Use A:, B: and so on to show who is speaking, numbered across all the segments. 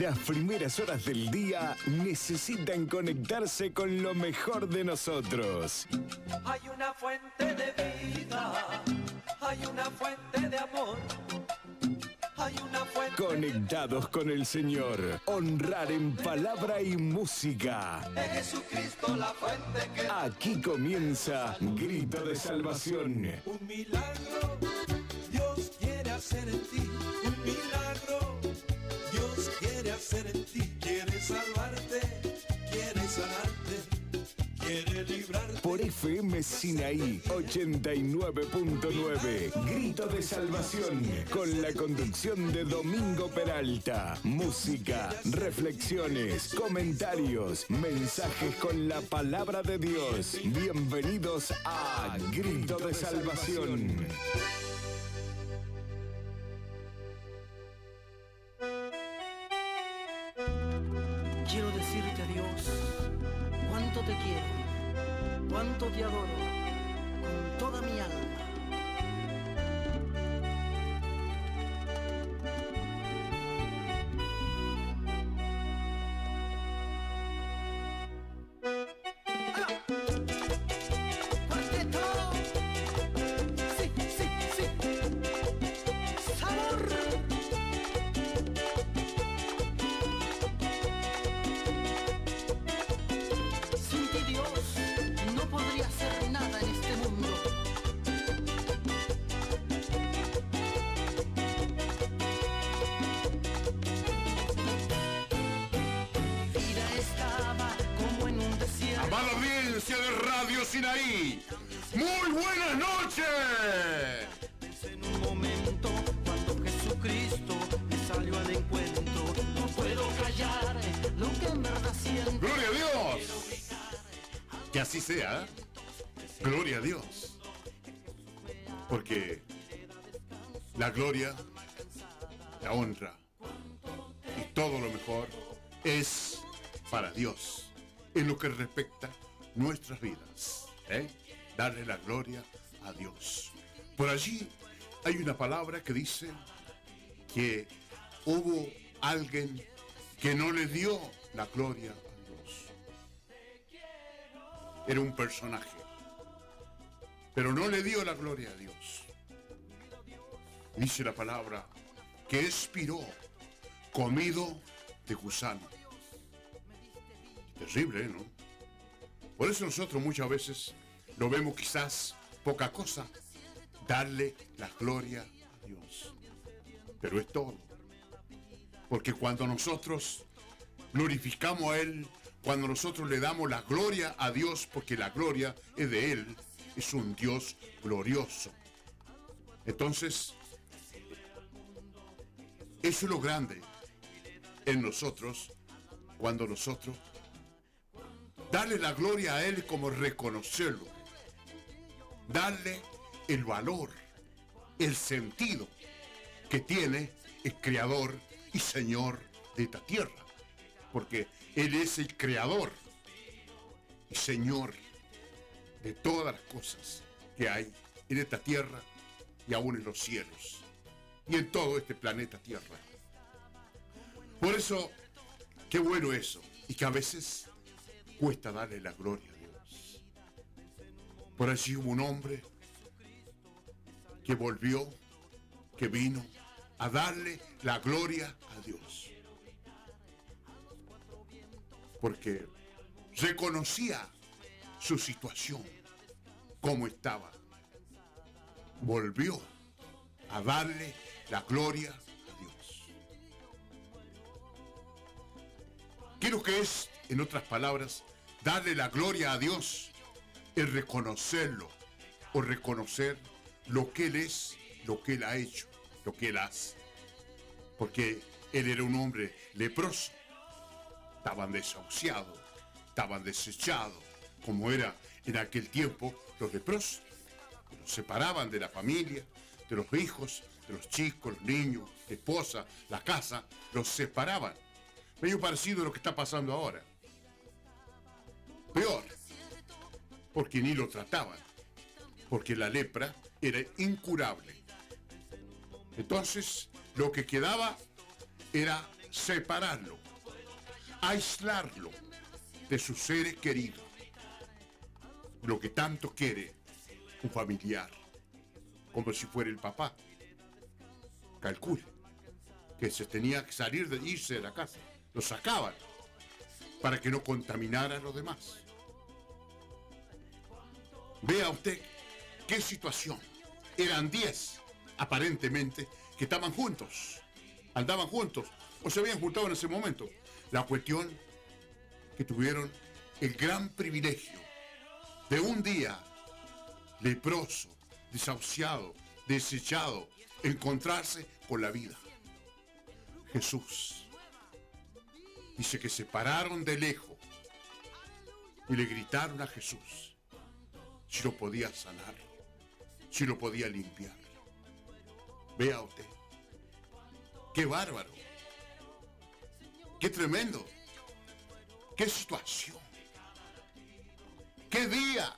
A: Las primeras horas del día necesitan conectarse con lo mejor de nosotros.
B: Hay una fuente de vida, hay una fuente de amor. Hay una fuente
A: Conectados con el Señor. Honrar en palabra y música.
B: de Jesucristo, la fuente que
A: Aquí comienza Grito de Salvación.
B: Un milagro Dios quiere hacer en ti. Un milagro ti. Quiere salvarte, quiere sanarte, quiere librarte.
A: Por FM Sinaí 89.9. Grito de Salvación. Con la conducción de Domingo Peralta. Música, reflexiones, comentarios, mensajes con la palabra de Dios. Bienvenidos a Grito de Salvación.
C: Quiero decirte, Dios, cuánto te quiero, cuánto te adoro, con toda mi alma.
D: Así sea. Gloria a Dios. Porque la gloria, la honra y todo lo mejor es para Dios en lo que respecta nuestras vidas. ¿eh? Darle la gloria a Dios. Por allí hay una palabra que dice que hubo alguien que no le dio la gloria. Era un personaje, pero no le dio la gloria a Dios. Dice la palabra que expiró comido de gusano. Terrible, ¿no? Por eso nosotros muchas veces lo vemos quizás poca cosa, darle la gloria a Dios. Pero es todo. Porque cuando nosotros glorificamos a Él, cuando nosotros le damos la gloria a Dios, porque la gloria es de Él, es un Dios glorioso. Entonces, eso es lo grande en nosotros, cuando nosotros darle la gloria a Él como reconocerlo, darle el valor, el sentido que tiene el Creador y Señor de esta tierra, porque Él es el Creador y Señor de todas las cosas que hay en esta tierra y aún en los cielos y en todo este planeta Tierra. Por eso, qué bueno eso, y que a veces cuesta darle la gloria a Dios. Por allí hubo un hombre que volvió, que vino a darle la gloria a Dios. Porque reconocía su situación, cómo estaba. Volvió a darle la gloria a Dios. ¿Qué es lo que es, en otras palabras, darle la gloria a Dios? Es reconocerlo o reconocer lo que Él es, lo que Él ha hecho, lo que Él hace. Porque Él era un hombre leproso. Estaban desahuciados, estaban desechados, como era en aquel tiempo los leprosos. Los separaban de la familia, de los hijos, de los chicos, los niños, esposa, la casa, los separaban. Medio parecido a lo que está pasando ahora. Peor, porque ni lo trataban, porque la lepra era incurable. Entonces, lo que quedaba era separarlo, aislarlo de sus seres queridos. Lo que tanto quiere un familiar, como si fuera el papá. Calcule que se tenía que salir de irse de la casa. Lo sacaban para que no contaminara a los demás. Vea usted qué situación. Eran 10, aparentemente, que estaban juntos, andaban juntos o se habían juntado en ese momento. La cuestión que tuvieron el gran privilegio de un día leproso, desahuciado, desechado, encontrarse con la vida. Jesús dice que se pararon de lejos y le gritaron a Jesús si lo podía sanar, si lo podía limpiar. Vea usted, qué bárbaro, qué tremendo, qué situación, qué día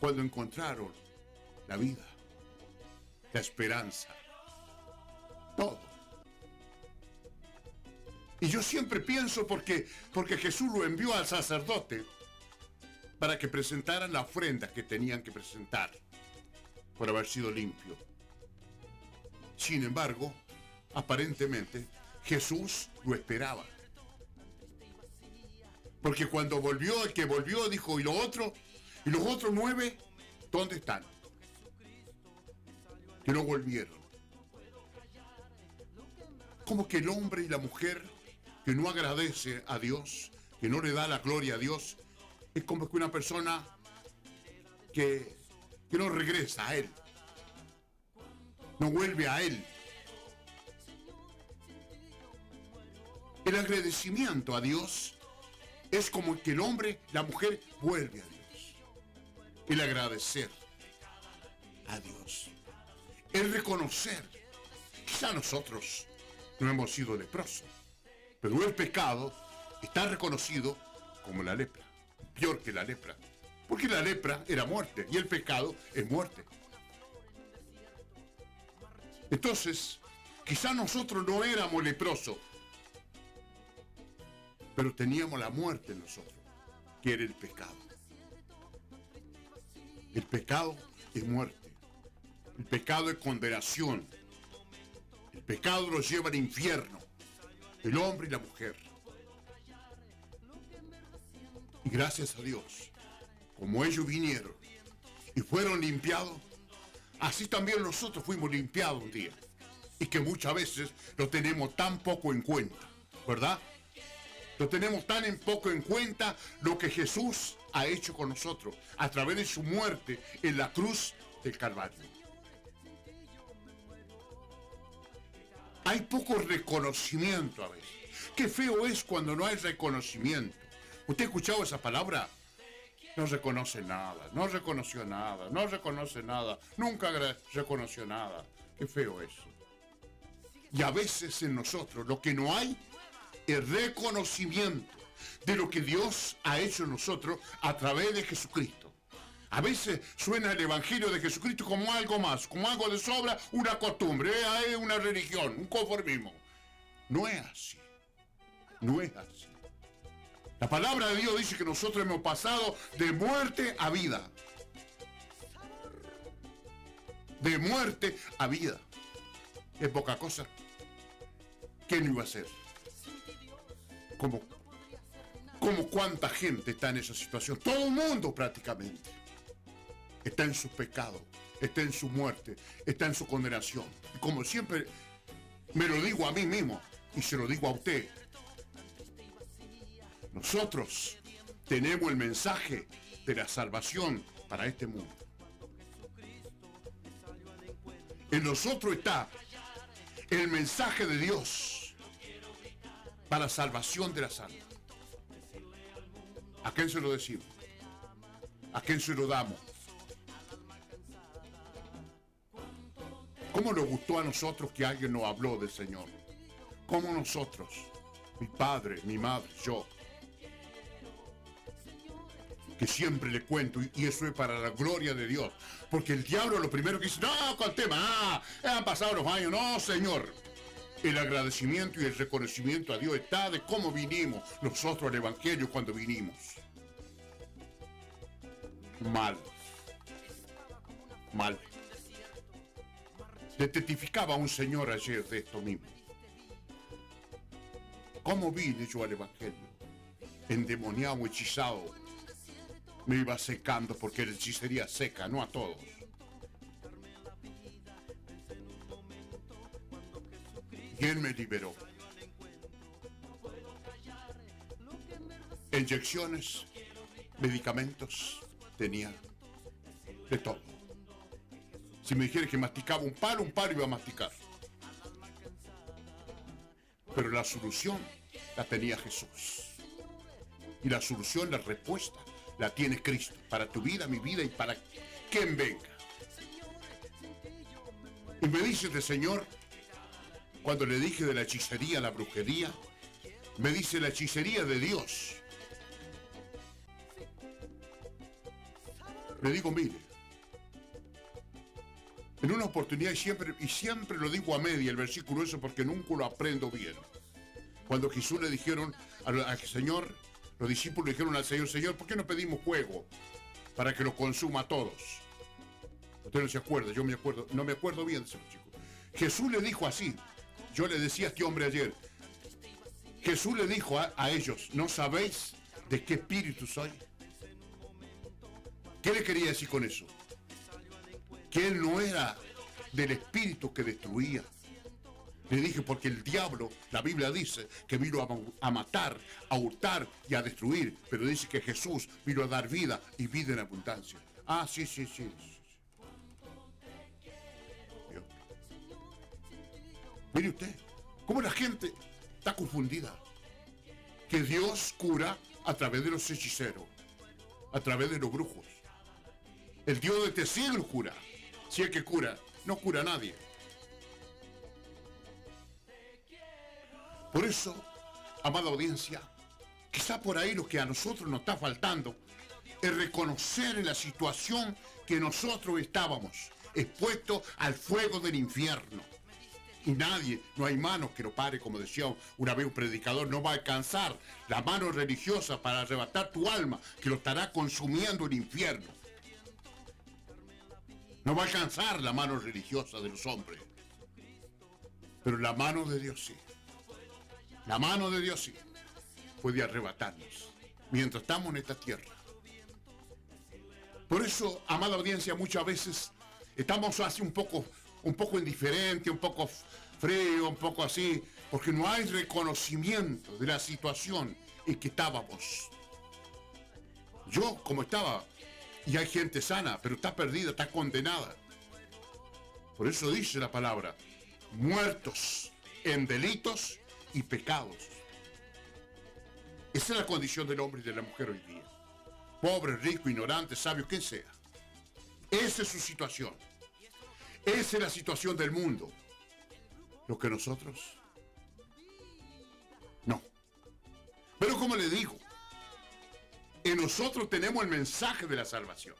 D: cuando encontraron la vida, la esperanza, todo. Y yo siempre pienso porque, porque Jesús lo envió al sacerdote para que presentaran la ofrenda que tenían que presentar por haber sido limpio. Sin embargo, aparentemente Jesús lo esperaba. Porque cuando volvió, el que volvió dijo, ¿y los otros? ¿Y los otros nueve? ¿Dónde están? Que no volvieron. Como que el hombre y la mujer que no agradece a Dios, que no le da la gloria a Dios, es como que una persona que, que no regresa a Él, no vuelve a Él. El agradecimiento a Dios es como que el hombre, la mujer, vuelve a Dios. El agradecer a Dios. El reconocer. Quizá nosotros no hemos sido leprosos, pero el pecado está reconocido como la lepra peor que la lepra. Porque la lepra era muerte y el pecado es muerte. Entonces, quizá nosotros no éramos leprosos, pero teníamos la muerte en nosotros, que era el pecado. El pecado es muerte. El pecado es condenación. El pecado los lleva al infierno. El hombre y la mujer. Y gracias a Dios, como ellos vinieron y fueron limpiados, así también nosotros fuimos limpiados un día. Y que muchas veces lo tenemos tan poco en cuenta, ¿verdad? Lo tenemos tan en poco en cuenta lo que Jesús ha hecho con nosotros a través de su muerte en la cruz del Calvario. Hay poco reconocimiento a veces. Qué feo es cuando no hay reconocimiento. ¿Usted ha escuchado esa palabra? No reconoce nada, no reconoció nada, no reconoce nada, nunca reconoció nada. Qué feo eso. Y a veces en nosotros lo que no hay es reconocimiento de lo que Dios ha hecho en nosotros a través de Jesucristo. A veces suena el Evangelio de Jesucristo como algo más, como algo de sobra, una costumbre, eh, una religión, un conformismo. No es así. No es así. La palabra de Dios dice que nosotros hemos pasado de muerte a vida. De muerte a vida. Es poca cosa. ¿Qué no iba a hacer? Como, como cuánta gente está en esa situación. Todo el mundo prácticamente. Está en su pecado, está en su muerte, está en su condenación. Y como siempre me lo digo a mí mismo y se lo digo a usted, nosotros tenemos el mensaje de la salvación para este mundo. En nosotros está el mensaje de Dios para salvación de la almas. ¿A quién se lo decimos? ¿A quién se lo damos? ¿Cómo nos gustó a nosotros que alguien nos habló del Señor? ¿Cómo nosotros, mi padre, mi madre, yo, que siempre le cuento, y eso es para la gloria de Dios. Porque el diablo lo primero que dice, no, con el tema, ah, han pasado los años, no, Señor. El agradecimiento y el reconocimiento a Dios está de cómo vinimos nosotros al Evangelio cuando vinimos. Mal. Mal. Le testificaba un señor ayer de esto mismo. ¿Cómo vine yo al Evangelio? Endemoniado, hechizado. Me iba secando porque la hechicería seca, no a todos. Él me liberó. Inyecciones, medicamentos, tenía de todo. Si me dijera que masticaba un palo, un palo iba a masticar. Pero la solución la tenía Jesús. Y la solución, la respuesta, la tiene Cristo. Para tu vida, mi vida y para quien venga. Y me dice el Señor, cuando le dije de la hechicería, la brujería, me dice la hechicería de Dios. Le digo, mire, en una oportunidad siempre, y siempre lo digo a media el versículo eso porque nunca lo aprendo bien. Cuando Jesús le dijeron al, Señor, los discípulos le dijeron al Señor, Señor, ¿por qué no pedimos fuego para que lo consuma a todos? Usted no se acuerda, yo me acuerdo, no me acuerdo bien, señor chico. Jesús le dijo así, yo le decía a este hombre ayer, Jesús le dijo a, a ellos, ¿no sabéis de qué espíritu soy? ¿Qué le quería decir con eso? Que él no era del espíritu que destruía. Le dije porque el diablo, la Biblia dice que vino a, matar, a hurtar y a destruir, pero dice que Jesús vino a dar vida y vida en abundancia. Ah, sí, sí, sí. Mire usted, cómo la gente está confundida. Que Dios cura a través de los hechiceros, a través de los brujos. El Dios de este siglo cura. Si es que cura, no cura a nadie. Por eso, amada audiencia, quizá por ahí lo que a nosotros nos está faltando es reconocer la situación que nosotros estábamos, expuestos al fuego del infierno. Y nadie, no hay mano que lo pare, como decía una vez un predicador, no va a alcanzar la mano religiosa para arrebatar tu alma, que lo estará consumiendo el infierno. No va a alcanzar la mano religiosa de los hombres. Pero la mano de Dios sí. La mano de Dios sí puede arrebatarnos mientras estamos en esta tierra. Por eso, amada audiencia, muchas veces estamos así un poco, un poco indiferente, un poco frío, un poco así, porque no hay reconocimiento de la situación en que estábamos. Yo, como estaba, y hay gente sana, pero está perdida, está condenada. Por eso dice la palabra, muertos en delitos y pecados. Esa es la condición del hombre y de la mujer hoy día. Pobre, rico, ignorante, sabio, quien sea. Esa es su situación. Esa es la situación del mundo. Lo que nosotros no. Pero como le digo, en nosotros tenemos el mensaje de la salvación.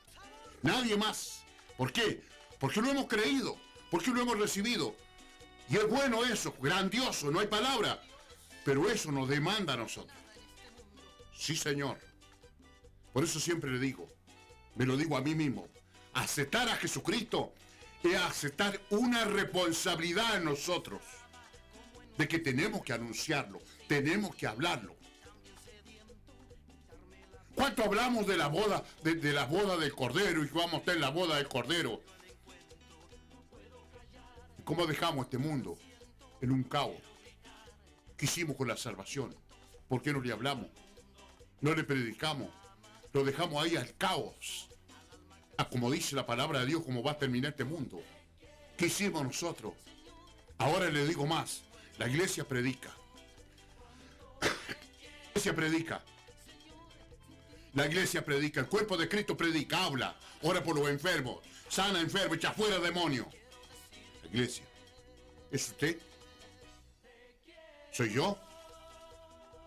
D: Nadie más. ¿Por qué? Porque lo hemos creído, porque lo hemos recibido. Y es bueno eso, grandioso, no hay palabra. Pero eso nos demanda a nosotros. Sí, Señor. Por eso siempre le digo, me lo digo a mí mismo, aceptar a Jesucristo es aceptar una responsabilidad en nosotros de que tenemos que anunciarlo, tenemos que hablarlo. ¿Cuánto hablamos de la boda, de, la boda del Cordero y vamos a estar en la boda del Cordero? ¿Cómo dejamos este mundo en un caos? ¿Qué hicimos con la salvación? ¿Por qué no le hablamos? No le predicamos. Lo dejamos ahí al caos. Como dice la palabra de Dios, cómo va a terminar este mundo. ¿Qué hicimos nosotros? Ahora le digo más. La iglesia predica. La iglesia predica. La iglesia predica. El cuerpo de Cristo predica, habla, ora por los enfermos, sana enfermo, echa fuera demonio iglesia. ¿Es usted? ¿Soy yo?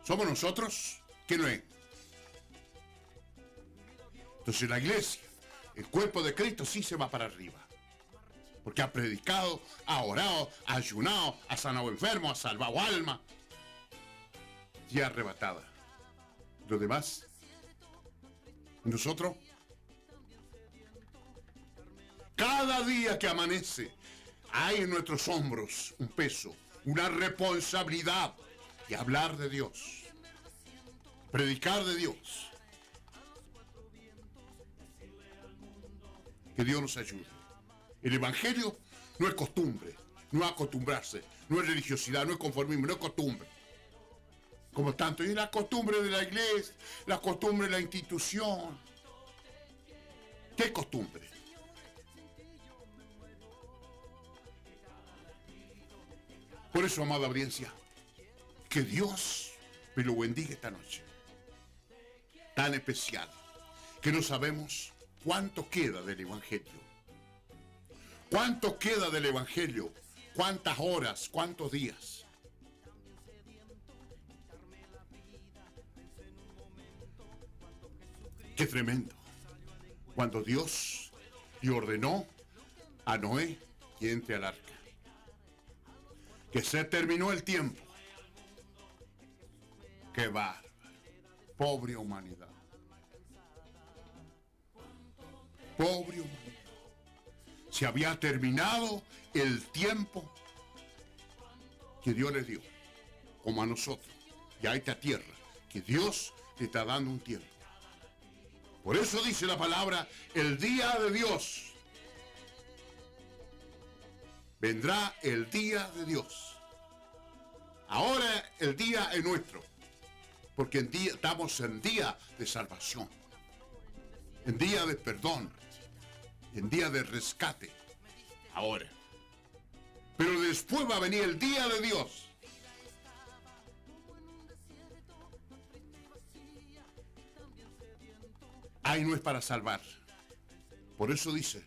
D: ¿Somos nosotros? ¿Qué no es? Entonces la iglesia, el cuerpo de Cristo sí se va para arriba. Porque ha predicado, ha orado, ha ayunado, ha sanado enfermos, ha salvado alma. Y ha arrebatada. Lo demás, nosotros, cada día que amanece, hay en nuestros hombros un peso, una responsabilidad de hablar de Dios, predicar de Dios. Que Dios nos ayude. El Evangelio no es costumbre, no es acostumbrarse, no es religiosidad, no es conformismo, no es costumbre. Como tanto, y la costumbre de la iglesia, la costumbre de la institución. ¿Qué costumbre? Por eso, amada audiencia, que Dios me lo bendiga esta noche. Tan especial, que no sabemos cuánto queda del Evangelio. ¿Cuánto queda del Evangelio? ¿Cuántas horas? ¿Cuántos días? Qué tremendo. Cuando Dios le ordenó a Noé que entre al arca. Que se terminó el tiempo. Qué bárbaro. Pobre humanidad. Pobre. Se había terminado el tiempo que Dios les dio. Como a nosotros. Y a esta tierra. Que Dios le está dando un tiempo. Por eso dice la palabra, el día de Dios. Vendrá el día de Dios. Ahora el día es nuestro. Porque en día, estamos en día de salvación. En día de perdón. En día de rescate. Ahora. Pero después va a venir el día de Dios. Ahí no es para salvar. Por eso dice,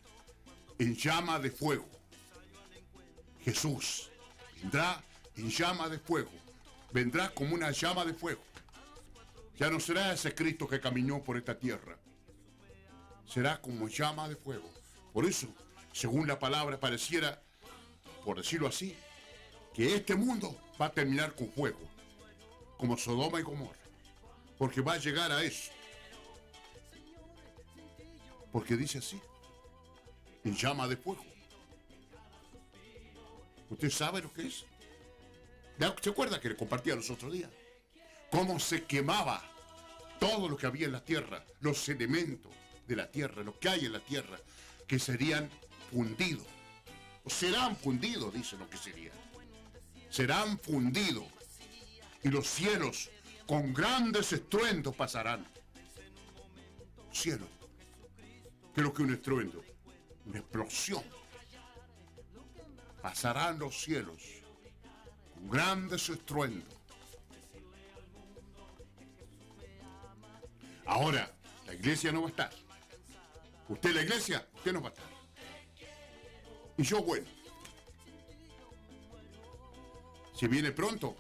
D: en llama de fuego. Jesús vendrá en llama de fuego. Vendrá como una llama de fuego. Ya no será ese Cristo que caminó por esta tierra. Será como llama de fuego. Por eso, según la palabra, pareciera, por decirlo así, que este mundo va a terminar con fuego. Como Sodoma y Gomorra. Porque va a llegar a eso. Porque dice así, en llama de fuego. ¿Usted sabe lo que es? ¿Se acuerda que le compartía los otros días? Cómo se quemaba todo lo que había en la tierra, los elementos de la tierra, lo que hay en la tierra, que serían fundidos. Serán fundidos, dice lo que serían. Serán fundidos. Y los cielos con grandes estruendos pasarán. Cielos Creo que un estruendo, una explosión. Pasarán los cielos con grandes estruendos. Ahora, la iglesia no va a estar. Usted la iglesia, usted no va a estar. Y yo, bueno, si viene pronto,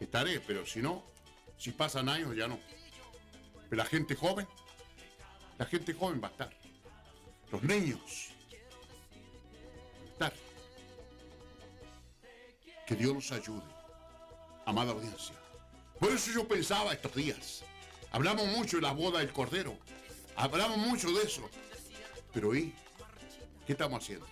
D: estaré, pero si no, si pasan años, ya no. Pero la gente joven, la gente joven va a estar. Los niños. Estar. Que Dios nos ayude. Amada audiencia. Por eso yo pensaba estos días. Hablamos mucho de la boda del Cordero. Hablamos mucho de eso. Pero ¿y qué estamos haciendo?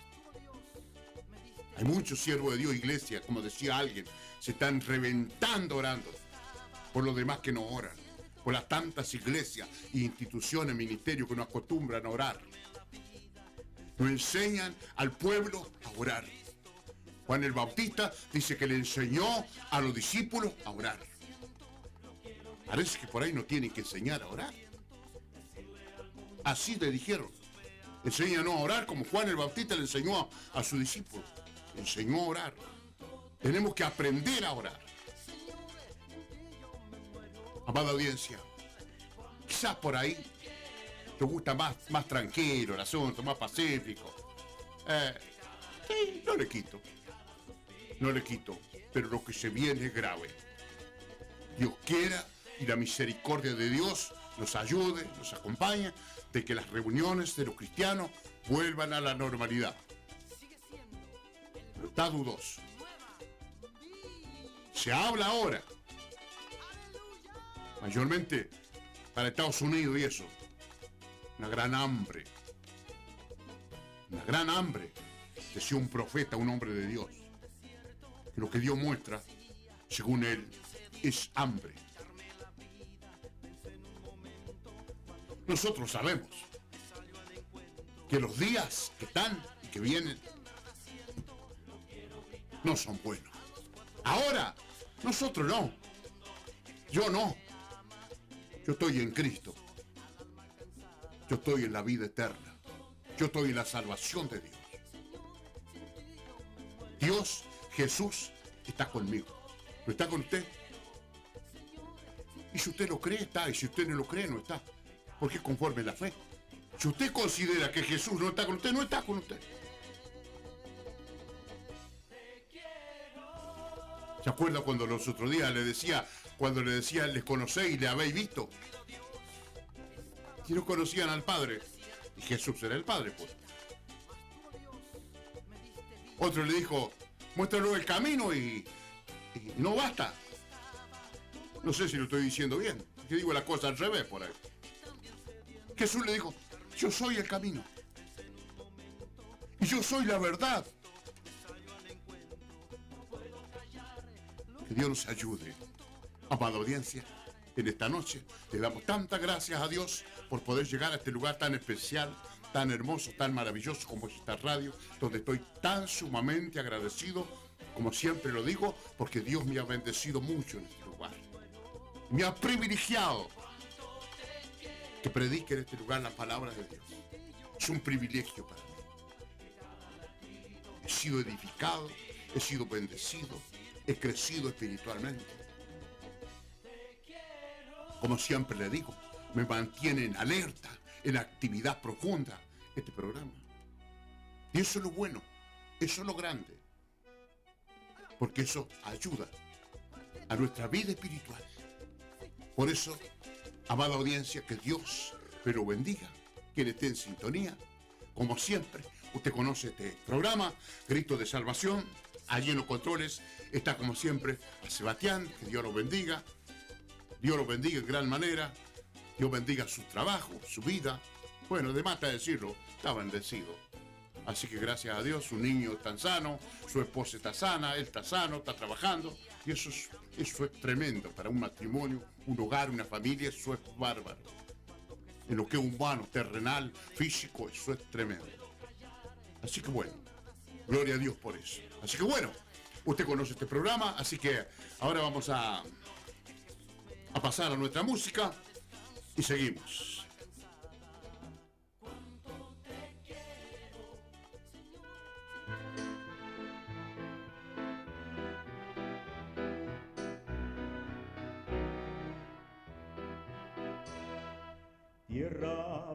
D: Hay muchos siervos de Dios, iglesia, como decía alguien, se están reventando orando por los demás que no oran por las tantas iglesias e instituciones, ministerios que nos acostumbran a orar. Nos enseñan al pueblo a orar. Juan el Bautista dice que le enseñó a los discípulos a orar. Parece que por ahí no tienen que enseñar a orar. Así le dijeron. Enséñanos a orar como Juan el Bautista le enseñó a, a sus discípulos. enseñó a orar. Tenemos que aprender a orar. Amada audiencia, quizás por ahí te gusta más, más tranquilo el asunto, más pacífico. Eh, sí, no le quito. No le quito. Pero lo que se viene es grave. Dios quiera y la misericordia de Dios nos ayude, nos acompañe, de que las reuniones de los cristianos vuelvan a la normalidad. está dudoso. Se habla ahora, mayormente para Estados Unidos y eso, una gran hambre, una gran hambre de ser un profeta, un hombre de Dios. Lo que Dios muestra, según él, es hambre. Nosotros sabemos que los días que están y que vienen no son buenos. Ahora, nosotros no. Yo no. Yo estoy en Cristo. Yo estoy en la vida eterna. Yo estoy en la salvación de Dios. Dios, Jesús, está conmigo. ¿No está con usted? Y si usted lo cree, está. Y si usted no lo cree, no está. Porque conforme la fe. Si usted considera que Jesús no está con usted, no está con usted. ¿Se acuerda cuando los otros días le decía, cuando le decía, les conocéis le habéis visto? Si no conocían al Padre. Y Jesús era el Padre, pues. Otro le dijo, muéstralo el camino y, no basta. No sé si lo estoy diciendo bien. Que digo la cosa al revés por ahí. Jesús le dijo, yo soy el camino. Y yo soy la verdad. Que Dios nos ayude. Amada audiencia, en esta noche le damos tantas gracias a Dios por poder llegar a este lugar tan especial, tan hermoso, tan maravilloso como es esta radio, donde estoy tan sumamente agradecido, como siempre lo digo, porque Dios me ha bendecido mucho en este lugar. Me ha privilegiado que predique en este lugar la palabra de Dios. Es un privilegio para mí. He sido edificado, he sido bendecido, he crecido espiritualmente. Como siempre le digo, me mantiene en alerta, en actividad profunda este programa. Y eso es lo bueno, eso es lo grande. Porque eso ayuda a nuestra vida espiritual. Por eso, amada audiencia, que Dios me lo bendiga, quien esté en sintonía. Como siempre, usted conoce este programa, Grito de Salvación. Allí en los controles está como siempre a Sebastián, que Dios lo bendiga. Dios lo bendiga en gran manera. Dios bendiga su trabajo, su vida. Bueno, de más decirlo, está bendecido. Así que gracias a Dios, su niño está sano, su esposa está sana, él está sano, está trabajando. Y eso es, eso es tremendo para un matrimonio, un hogar, una familia, eso es bárbaro. En lo que es humano, terrenal, físico, eso es tremendo. Así que bueno, gloria a Dios por eso. Así que bueno, usted conoce este programa, así que ahora vamos a, a pasar a nuestra música y seguimos.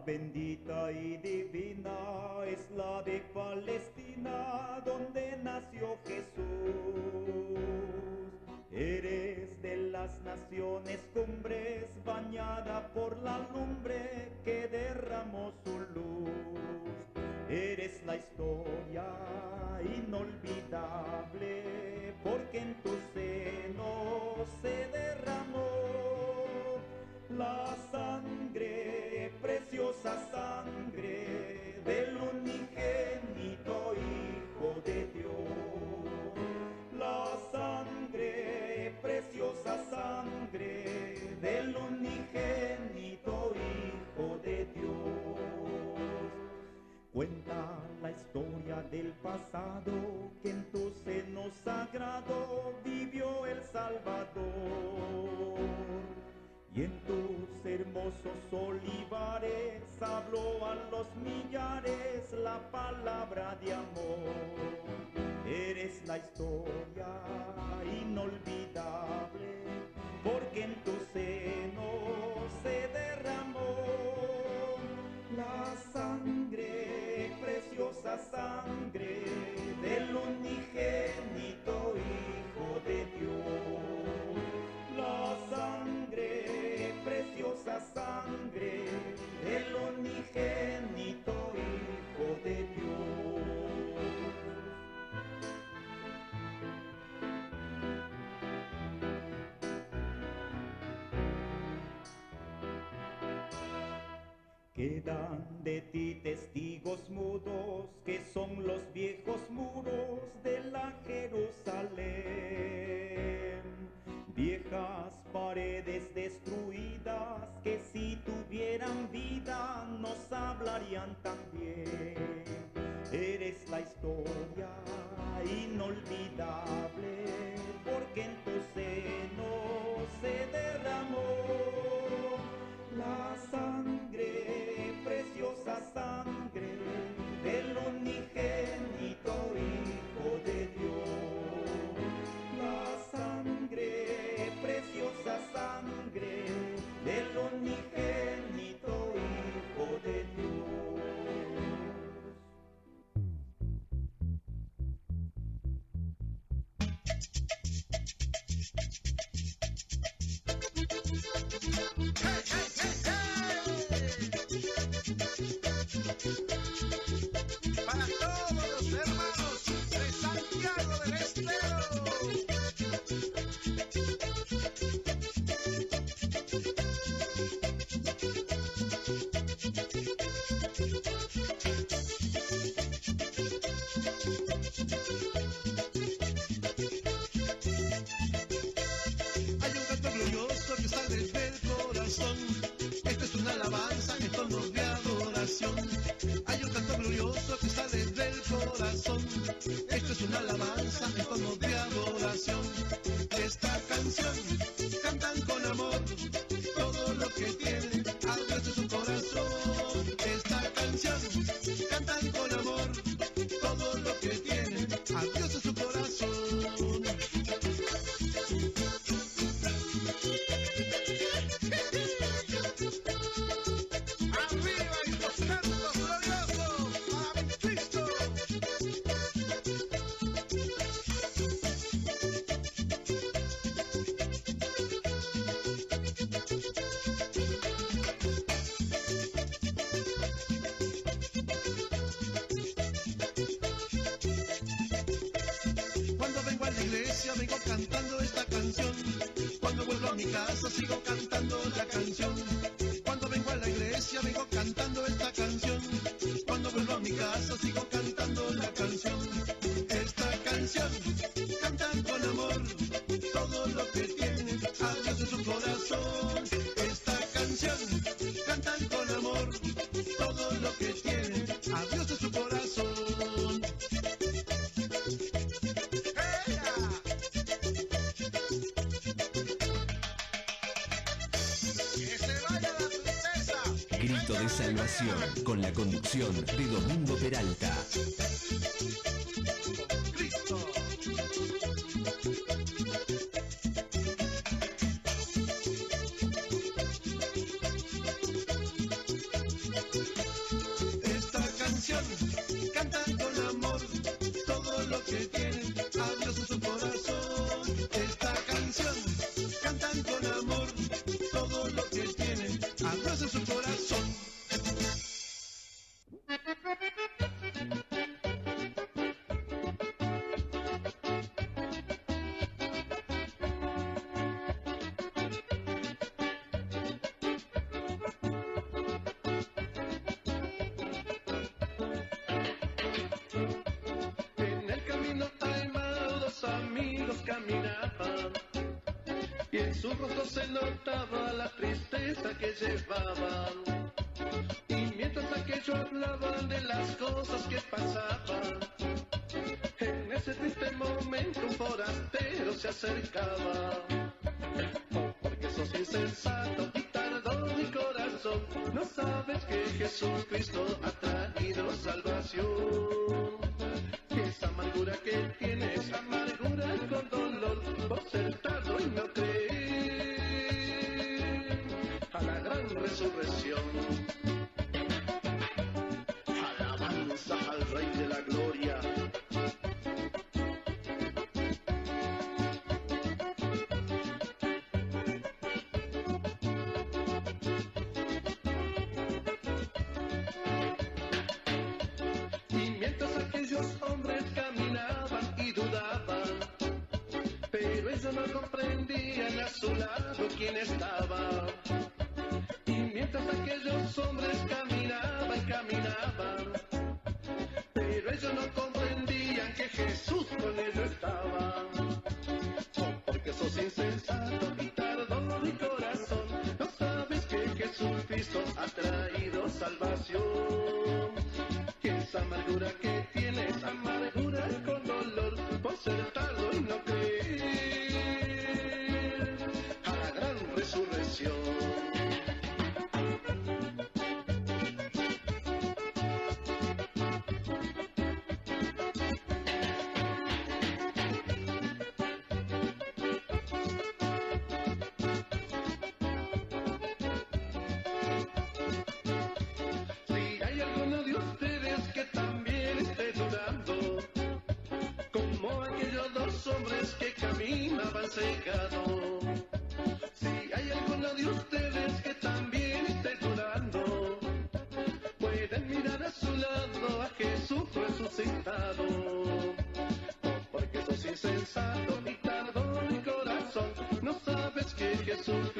E: Bendita y divina es la de Palestina, donde nació Jesús. Eres de las naciones cumbres, bañada por la lumbre que derramó su luz. Eres la historia inolvidable, porque en tu seno se derramó la sangre, preciosa sangre del unigénito Hijo de Dios. La sangre, preciosa sangre del unigénito Hijo de Dios. Cuenta la historia del pasado que en tu seno sagrado vivió el Salvador. Y en tus hermosos olivares habló a los millares la palabra de amor. Eres la historia inolvidable, porque en tu seno se derramó la sangre, preciosa sangre
F: Quedan de ti testigos mudos que son los viejos muros de la Jerusalén. Viejas paredes destruidas que si tuvieran vida nos hablarían también. Eres la historia inolvidable porque en tu seno se derramó la sangre, preciosa sangre.
G: salvación, con la conducción de Domingo Peralta.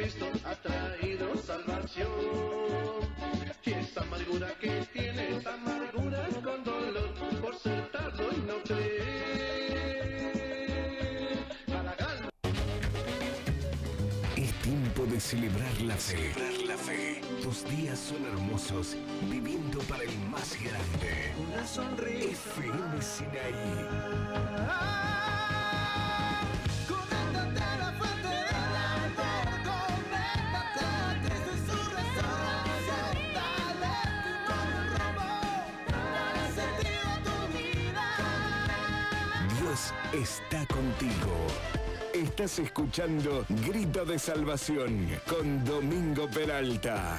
H: Jesucristo ha traído salvación. Que
G: esa amargura que tienes, amargura con dolor, por ser tardo y no creer.
I: Es tiempo de celebrar la fe. la fe. Tus días son hermosos viviendo para el más grande.
C: Una sonrisa.
I: FM Sinaí. Está contigo. Estás escuchando Grito de Salvación con Domingo Peralta.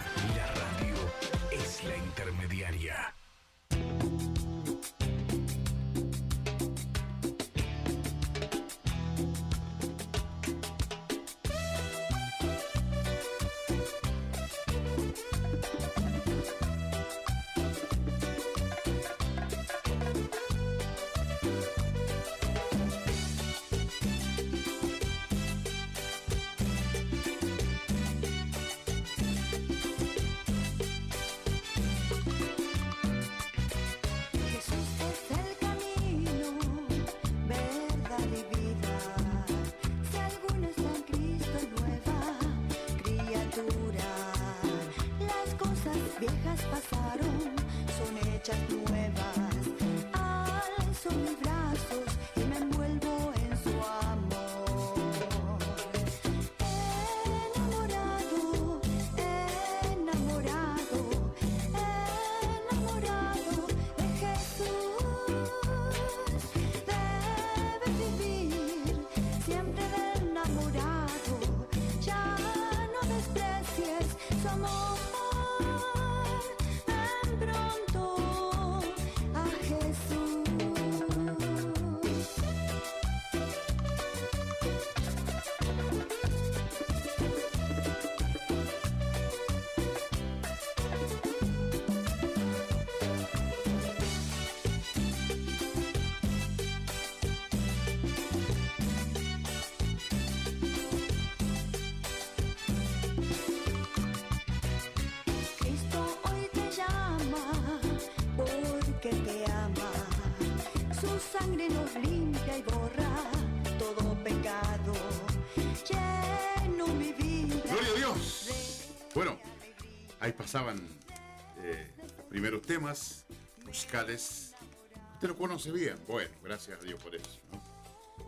D: Lo conoce bien. Bueno, gracias a Dios por eso.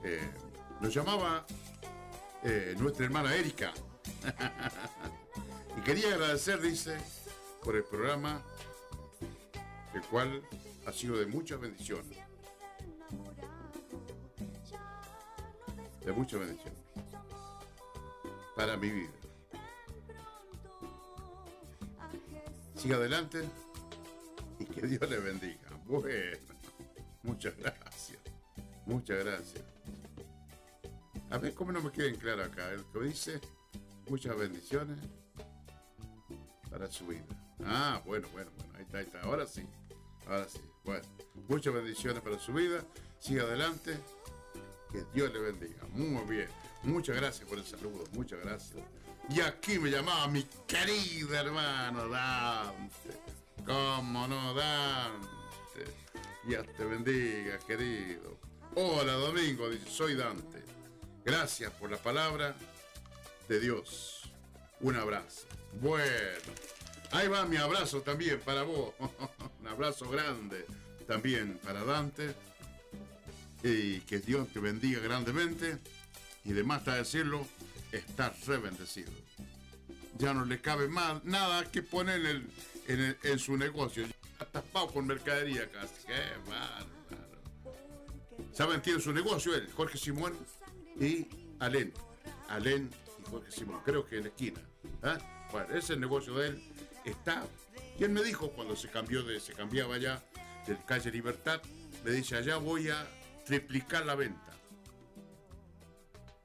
D: Eh, nos llamaba eh, nuestra hermana Erika. y quería agradecer, dice, por el programa, el cual ha sido de mucha bendición. De mucha bendición. Para mi vida. Siga adelante y que Dios le bendiga. Bueno, muchas gracias. Muchas gracias. A ver cómo no me queden claro acá. El que dice muchas bendiciones para su vida. Ah, bueno, bueno, bueno. Ahí está, ahí está. Ahora sí. Ahora sí. Bueno, muchas bendiciones para su vida. Siga adelante. Que Dios le bendiga. Muy bien. Muchas gracias por el saludo. Muchas gracias. Y aquí me llamaba mi querido hermano Dante. ¿Cómo no, Dante? Dios te bendiga, querido. Hola, Domingo. Soy Dante. Gracias por la palabra de Dios. Un abrazo. Bueno, ahí va mi abrazo también para vos. Un abrazo grande también para Dante. Y que Dios te bendiga grandemente. Y de más está decirlo, estás re bendecido. Ya no le cabe más nada que poner en, en su negocio. Tapado con mercadería casi. Qué bárbaro. ¿Saben quién es su negocio? Él, Jorge Simón y Alén. Alén y Jorge Simón, creo que en la esquina. ¿ah? Bueno, ese es el negocio de él. Está. Y él me dijo cuando se cambió de, se cambiaba ya del calle Libertad, me dice, allá voy a triplicar la venta.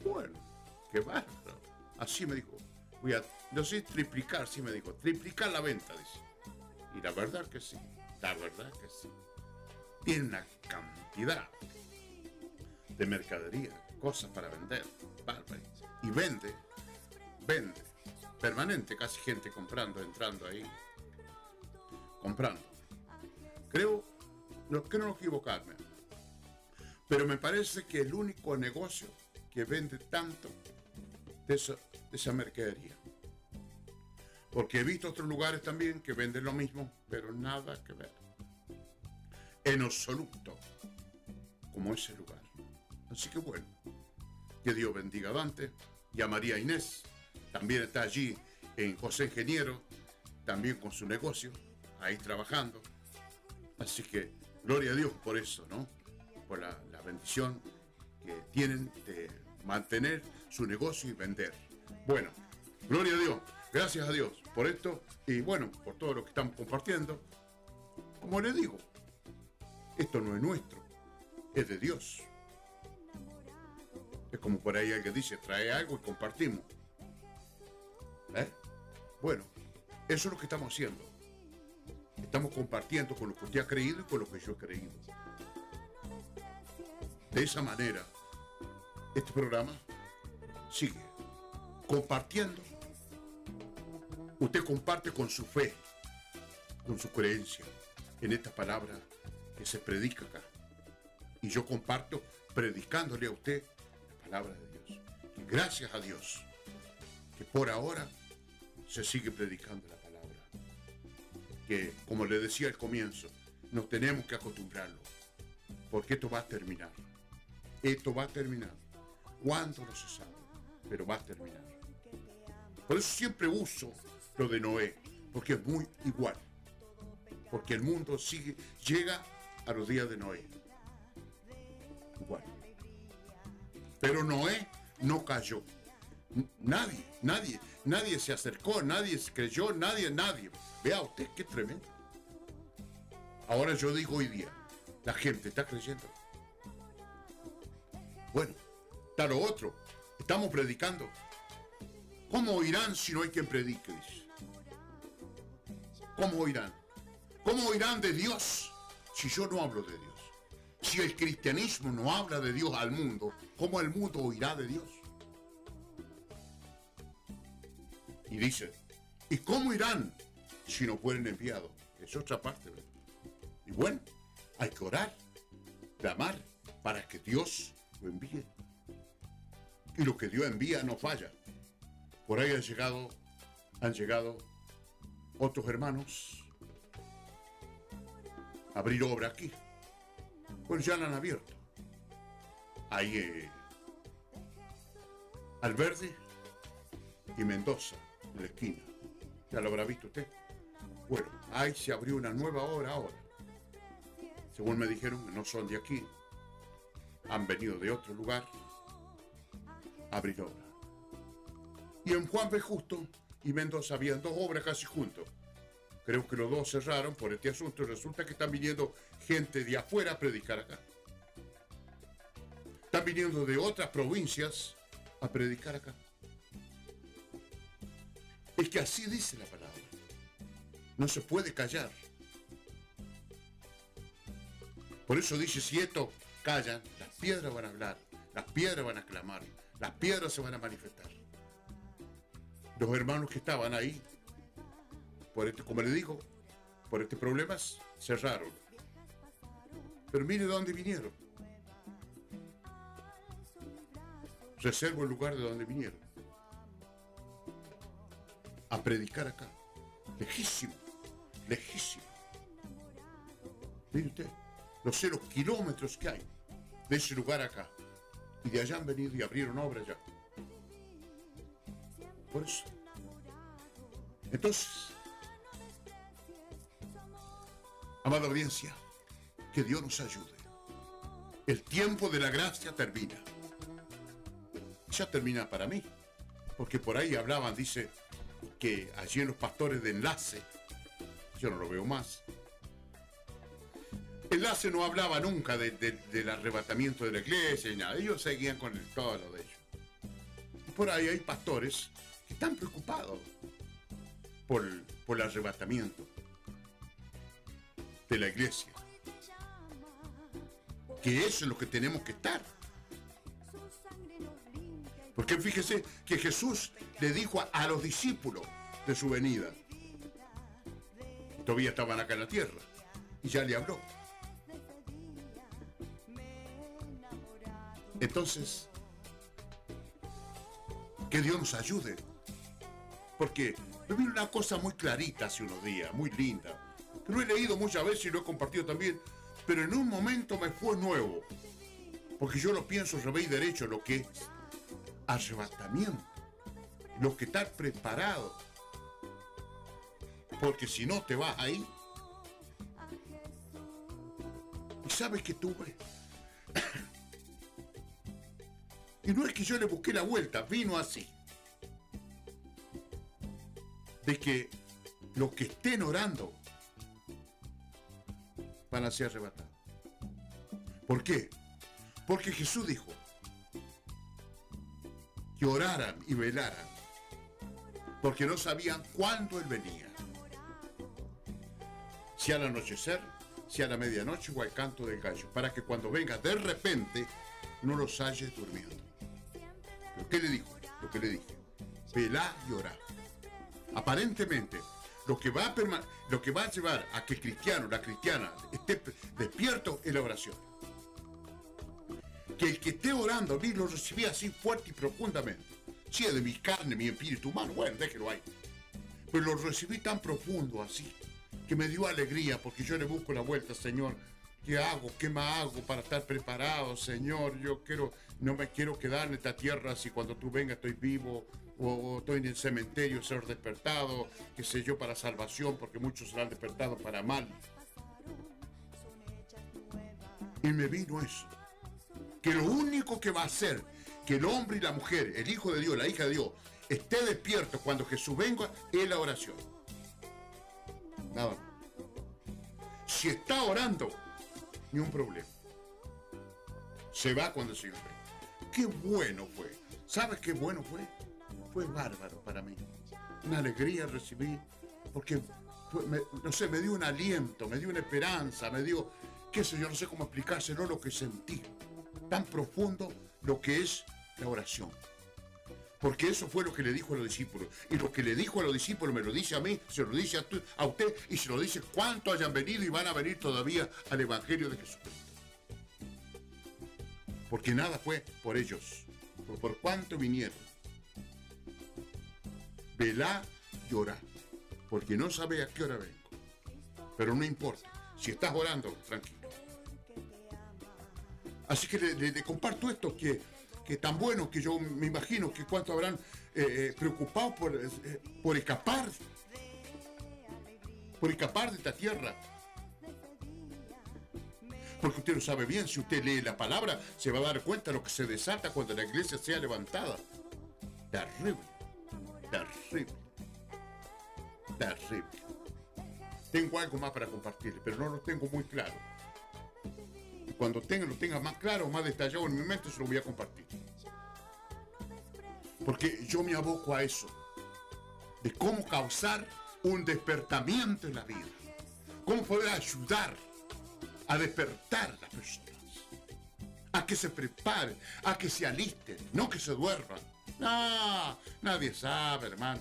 D: Bueno, qué bárbaro. Así me dijo. Voy a, no sé triplicar, sí me dijo, triplicar la venta, dice. Y la verdad que sí, la verdad que sí. Tiene una cantidad de mercadería, cosas para vender. Y vende, vende, permanente, casi gente comprando, entrando ahí, comprando. Creo, no quiero no equivocarme, pero me parece que el único negocio que vende tanto de esa mercadería. Porque he visto otros lugares también que venden lo mismo, pero nada que ver. En absoluto, como ese lugar. Así que bueno, que Dios bendiga a Dante y a María Inés. También está allí en José Ingeniero, también con su negocio, ahí trabajando. Así que gloria a Dios por eso, ¿no? Por la, la bendición que tienen de mantener su negocio y vender. Bueno, gloria a Dios, gracias a Dios por esto y bueno, por todo lo que estamos compartiendo. Como les digo, esto no es nuestro, es de Dios. Es como por ahí alguien dice, trae algo y compartimos. ¿Eh? Bueno, eso es lo que estamos haciendo. Estamos compartiendo con lo que usted ha creído y con lo que yo he creído. De esa manera, este programa sigue compartiendo. Usted comparte con su fe, con su creencia en esta palabra que se predica acá. Y yo comparto predicándole a usted la palabra de Dios. Gracias a Dios que por ahora se sigue predicando la palabra. Que, como le decía al comienzo, nos tenemos que acostumbrarlo. Porque esto va a terminar. Esto va a terminar. ¿Cuándo no se sabe? Pero va a terminar. Por eso siempre uso lo de Noé, porque es muy igual. Porque el mundo sigue, llega a los días de Noé. Igual. Pero Noé no cayó. Nadie, nadie, nadie se acercó, nadie se creyó, nadie, nadie. Vea usted qué tremendo. Ahora yo digo hoy día, la gente está creyendo. Bueno, está lo otro. Estamos predicando. ¿Cómo oirán si no hay quien predique? ¿Cómo oirán? ¿Cómo oirán de Dios si yo no hablo de Dios? Si el cristianismo no habla de Dios al mundo, ¿cómo el mundo oirá de Dios? Y dice, ¿y cómo irán si no fueren enviados? Es otra parte. ¿verdad? Y bueno, hay que orar, clamar para que Dios lo envíe. Y lo que Dios envía no falla. Por ahí han llegado, han llegado otros hermanos abrir obra aquí. Pues ya la han abierto. Ahí eh, Alverde y Mendoza, en la esquina. Ya lo habrá visto usted. Bueno, ahí se abrió una nueva obra ahora. Según me dijeron, no son de aquí. Han venido de otro lugar abrir obra. Y en Juan B. Justo y Mendoza habían dos obras casi juntos. Creo que los dos cerraron por este asunto y resulta que están viniendo gente de afuera a predicar acá. Están viniendo de otras provincias a predicar acá. Es que así dice la palabra. No se puede callar. Por eso dice, si esto callan, las piedras van a hablar, las piedras van a clamar, las piedras se van a manifestar. Los hermanos que estaban ahí, por este, como le digo, por este problema, cerraron. Pero mire de dónde vinieron. reservo el lugar de donde vinieron. A predicar acá. Lejísimo, lejísimo. Mire usted, no sé los kilómetros que hay de ese lugar acá. Y de allá han venido y abrieron obra allá. Por eso. Entonces, amada audiencia, que Dios nos ayude. El tiempo de la gracia termina. Ya termina para mí. Porque por ahí hablaban, dice, que allí en los pastores de enlace, yo no lo veo más. Enlace no hablaba nunca de- de- del arrebatamiento de la iglesia y nada. Ellos seguían con el, todo lo de ellos. Por ahí hay pastores están preocupados por, por el arrebatamiento de la iglesia. Que eso es lo que tenemos que estar. Porque fíjese que Jesús le dijo a, a los discípulos de su venida. Todavía estaban acá en la tierra. Y ya le habló. Entonces, que Dios nos ayude. Porque yo vi una cosa muy clarita hace unos días, muy linda. Que lo he leído muchas veces y lo he compartido también. Pero en un momento me fue nuevo. Porque yo lo pienso revés y derecho, lo que es arrebatamiento. Lo que estar preparado. Porque si no te vas ahí. ¿Y sabes que tuve? y no es que yo le busqué la vuelta, vino así. De que los que estén orando van a ser arrebatados. ¿Por qué? Porque Jesús dijo que oraran y velaran, porque no sabían cuándo Él venía. Si al anochecer, si a la medianoche o al canto del gallo, para que cuando venga de repente no los halles durmiendo. ¿Pero qué le dijo? Lo que le dije. Velá y orá. Aparentemente, lo que, va a lo que va a llevar a que el cristiano, la cristiana, esté despierto es la oración. Que el que esté orando, a mí lo recibí así fuerte y profundamente. Si es de mi carne, mi espíritu humano, bueno, déjelo ahí. Pero lo recibí tan profundo así, que me dio alegría, porque yo le busco la vuelta, Señor. ¿Qué hago? ¿Qué más hago para estar preparado, Señor? Yo quiero, no me quiero quedar en esta tierra si cuando tú vengas estoy vivo o, o estoy en el cementerio ser despertado, qué sé yo, para salvación, porque muchos serán despertados para mal. Y me vino eso. Que lo único que va a hacer que el hombre y la mujer, el hijo de Dios, la hija de Dios, esté despierto cuando Jesús venga es la oración. Nada. Si está orando, ni un problema. Se va cuando el Señor venga. Qué bueno fue. ¿Sabes qué bueno fue? Fue bárbaro para mí. Una alegría recibí, porque, me- no sé, me dio un aliento, me dio una esperanza, me dio, qué sé yo, no sé cómo explicárselo lo que sentí. Tan profundo lo que es la oración. Porque eso fue lo que le dijo a los discípulos. Y lo que le dijo a los discípulos me lo dice a mí, se lo dice a, tu- a usted y se lo dice cuánto hayan venido y van a venir todavía al Evangelio de Jesucristo. Porque nada fue por ellos, por cuánto vinieron. Velá y porque no sabe a qué hora vengo. Pero no importa, si estás orando, tranquilo. Así que le comparto esto que, que tan bueno que yo me imagino que cuánto habrán eh, eh, preocupado por, eh, por escapar, por escapar de esta tierra. Porque usted lo sabe bien, si usted lee la palabra, se va a dar cuenta de lo que se desata cuando la iglesia sea levantada. Terrible, terrible, terrible. Tengo algo más para compartir, pero no lo tengo muy claro. Cuando tenga, lo tenga más claro, más detallado en mi mente, se lo voy a compartir. Porque yo me aboco a eso, de cómo causar un despertamiento en la vida, cómo poder ayudar a despertar las personas, a que se preparen, a que se alisten, no que se duerman. No, nadie sabe, hermano.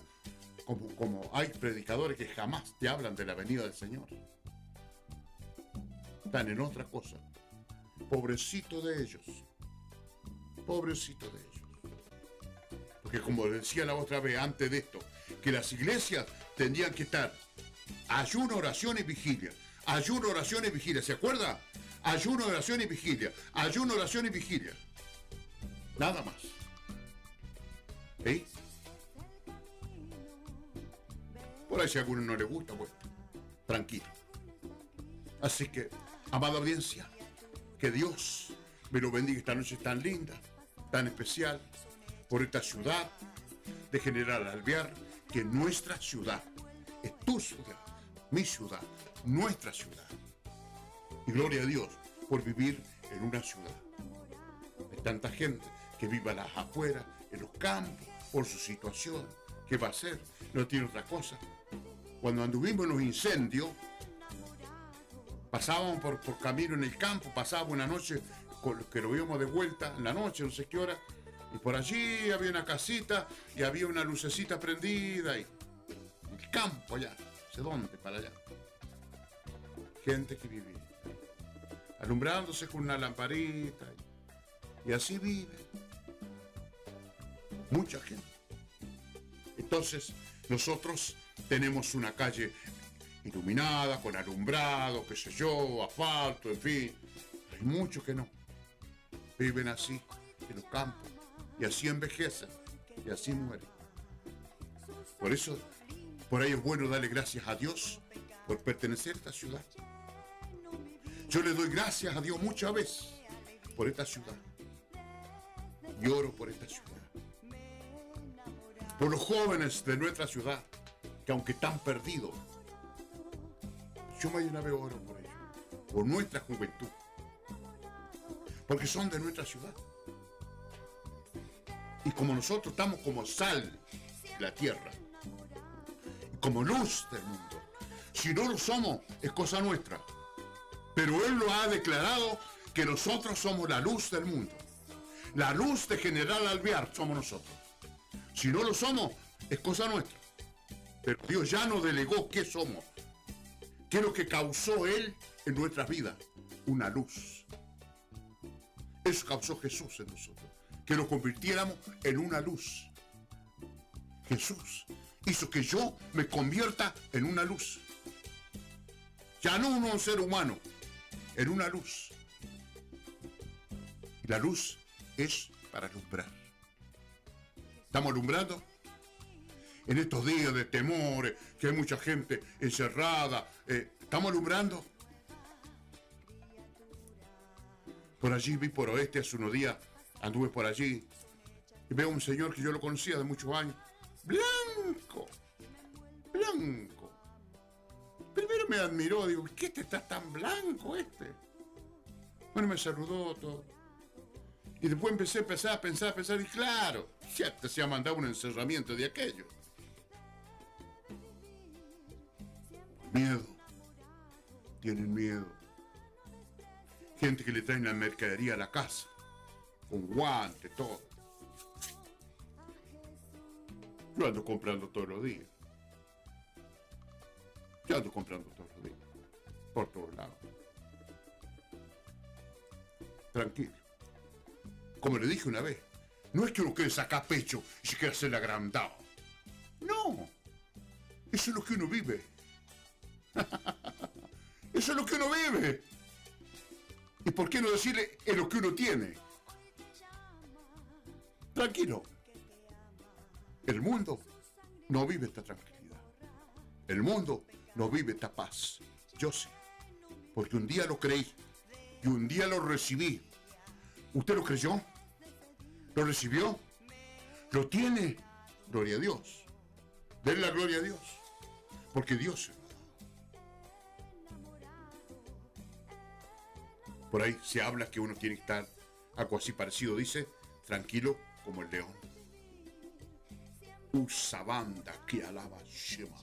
D: Como, hay predicadores que jamás te hablan de la venida del Señor. Están en otra cosa. Pobrecito de ellos. Pobrecito de ellos. Porque como decía la otra vez antes de esto, que las iglesias tendrían que estar ayuno, oración y vigilia. Ayuno, oración y vigilia. ¿Se acuerda? Ayuno, oración y vigilia. Ayuno, oración y vigilia. Nada más. ¿Eh? Por ahí si a alguno no le gusta, bueno, tranquilo. Así que, amada audiencia, que Dios me lo bendiga esta noche tan linda, tan especial, por esta ciudad de General Alvear, que nuestra ciudad es tu ciudad, mi ciudad, nuestra ciudad. Y gloria a Dios por vivir en una ciudad. Hay tanta gente que vive a las afueras, en los campos, por su situación. ¿Qué va a hacer? No tiene otra cosa. Cuando anduvimos en los incendios, pasábamos por, por camino en el campo, pasábamos una noche, con, que lo vimos de vuelta en la noche, no sé qué hora, y por allí había una casita y había una lucecita prendida y el campo allá, no sé dónde, para allá. Gente que vivía, alumbrándose con una lamparita y, y así vive. Mucha gente. Entonces, nosotros tenemos una calle iluminada, con alumbrado, qué sé yo, asfalto, en fin. Hay muchos que no. Viven así, en los campos, y así envejecen, y así mueren. Por eso, por ahí es bueno darle gracias a Dios por pertenecer a esta ciudad. Yo le doy gracias a Dios muchas veces por esta ciudad. Lloro por esta ciudad. Por los jóvenes de nuestra ciudad, que aunque están perdidos, yo una vez oro por ellos, por nuestra juventud, porque son de nuestra ciudad. Y como nosotros estamos como sal de la tierra, como luz del mundo, si no lo somos, es cosa nuestra. Pero Él lo ha declarado que nosotros somos la luz del mundo. La luz de General Alvear somos nosotros. Si no lo somos, es cosa nuestra. Pero Dios ya nos delegó qué somos. ¿Qué es lo que causó Él en nuestras vidas? Una luz. Eso causó Jesús en nosotros. Que nos convirtiéramos en una luz. Jesús hizo que yo me convierta en una luz. Ya no un ser humano, en una luz. La luz es para alumbrar. ¿Estamos alumbrando? En estos días de temores, que hay mucha gente encerrada, eh, ¿estamos alumbrando? Por allí vi por oeste hace unos días, anduve por allí, y veo a un señor que yo lo conocía de muchos años, blanco, blanco. Primero me admiró, digo, ¿qué este está tan blanco este? Bueno, me saludó todo. Y después empecé a pensar, a pensar, a pensar, y claro, ya te se ha mandado un encerramiento de aquello. Miedo. Tienen miedo. Gente que le traen la mercadería a la casa. Con guantes, todo. Yo ando comprando todos los días. Yo ando comprando todos los días. Por todos lados. Tranquilo. Como le dije una vez, no es que uno quiere sacar pecho y se quiera hacer agrandado. No. Eso es lo que uno vive. Eso es lo que uno vive. ¿Y por qué no decirle es lo que uno tiene? Tranquilo. El mundo no vive esta tranquilidad. El mundo no vive esta paz. Yo sí. Porque un día lo creí y un día lo recibí. ¿Usted lo creyó? ¿Lo recibió? ¿Lo tiene? Gloria a Dios. Denle la gloria a Dios. Porque Dios se lo da. Por ahí se habla que uno tiene que estar algo así parecido, dice, tranquilo como el león. Usa banda que alaba Shema.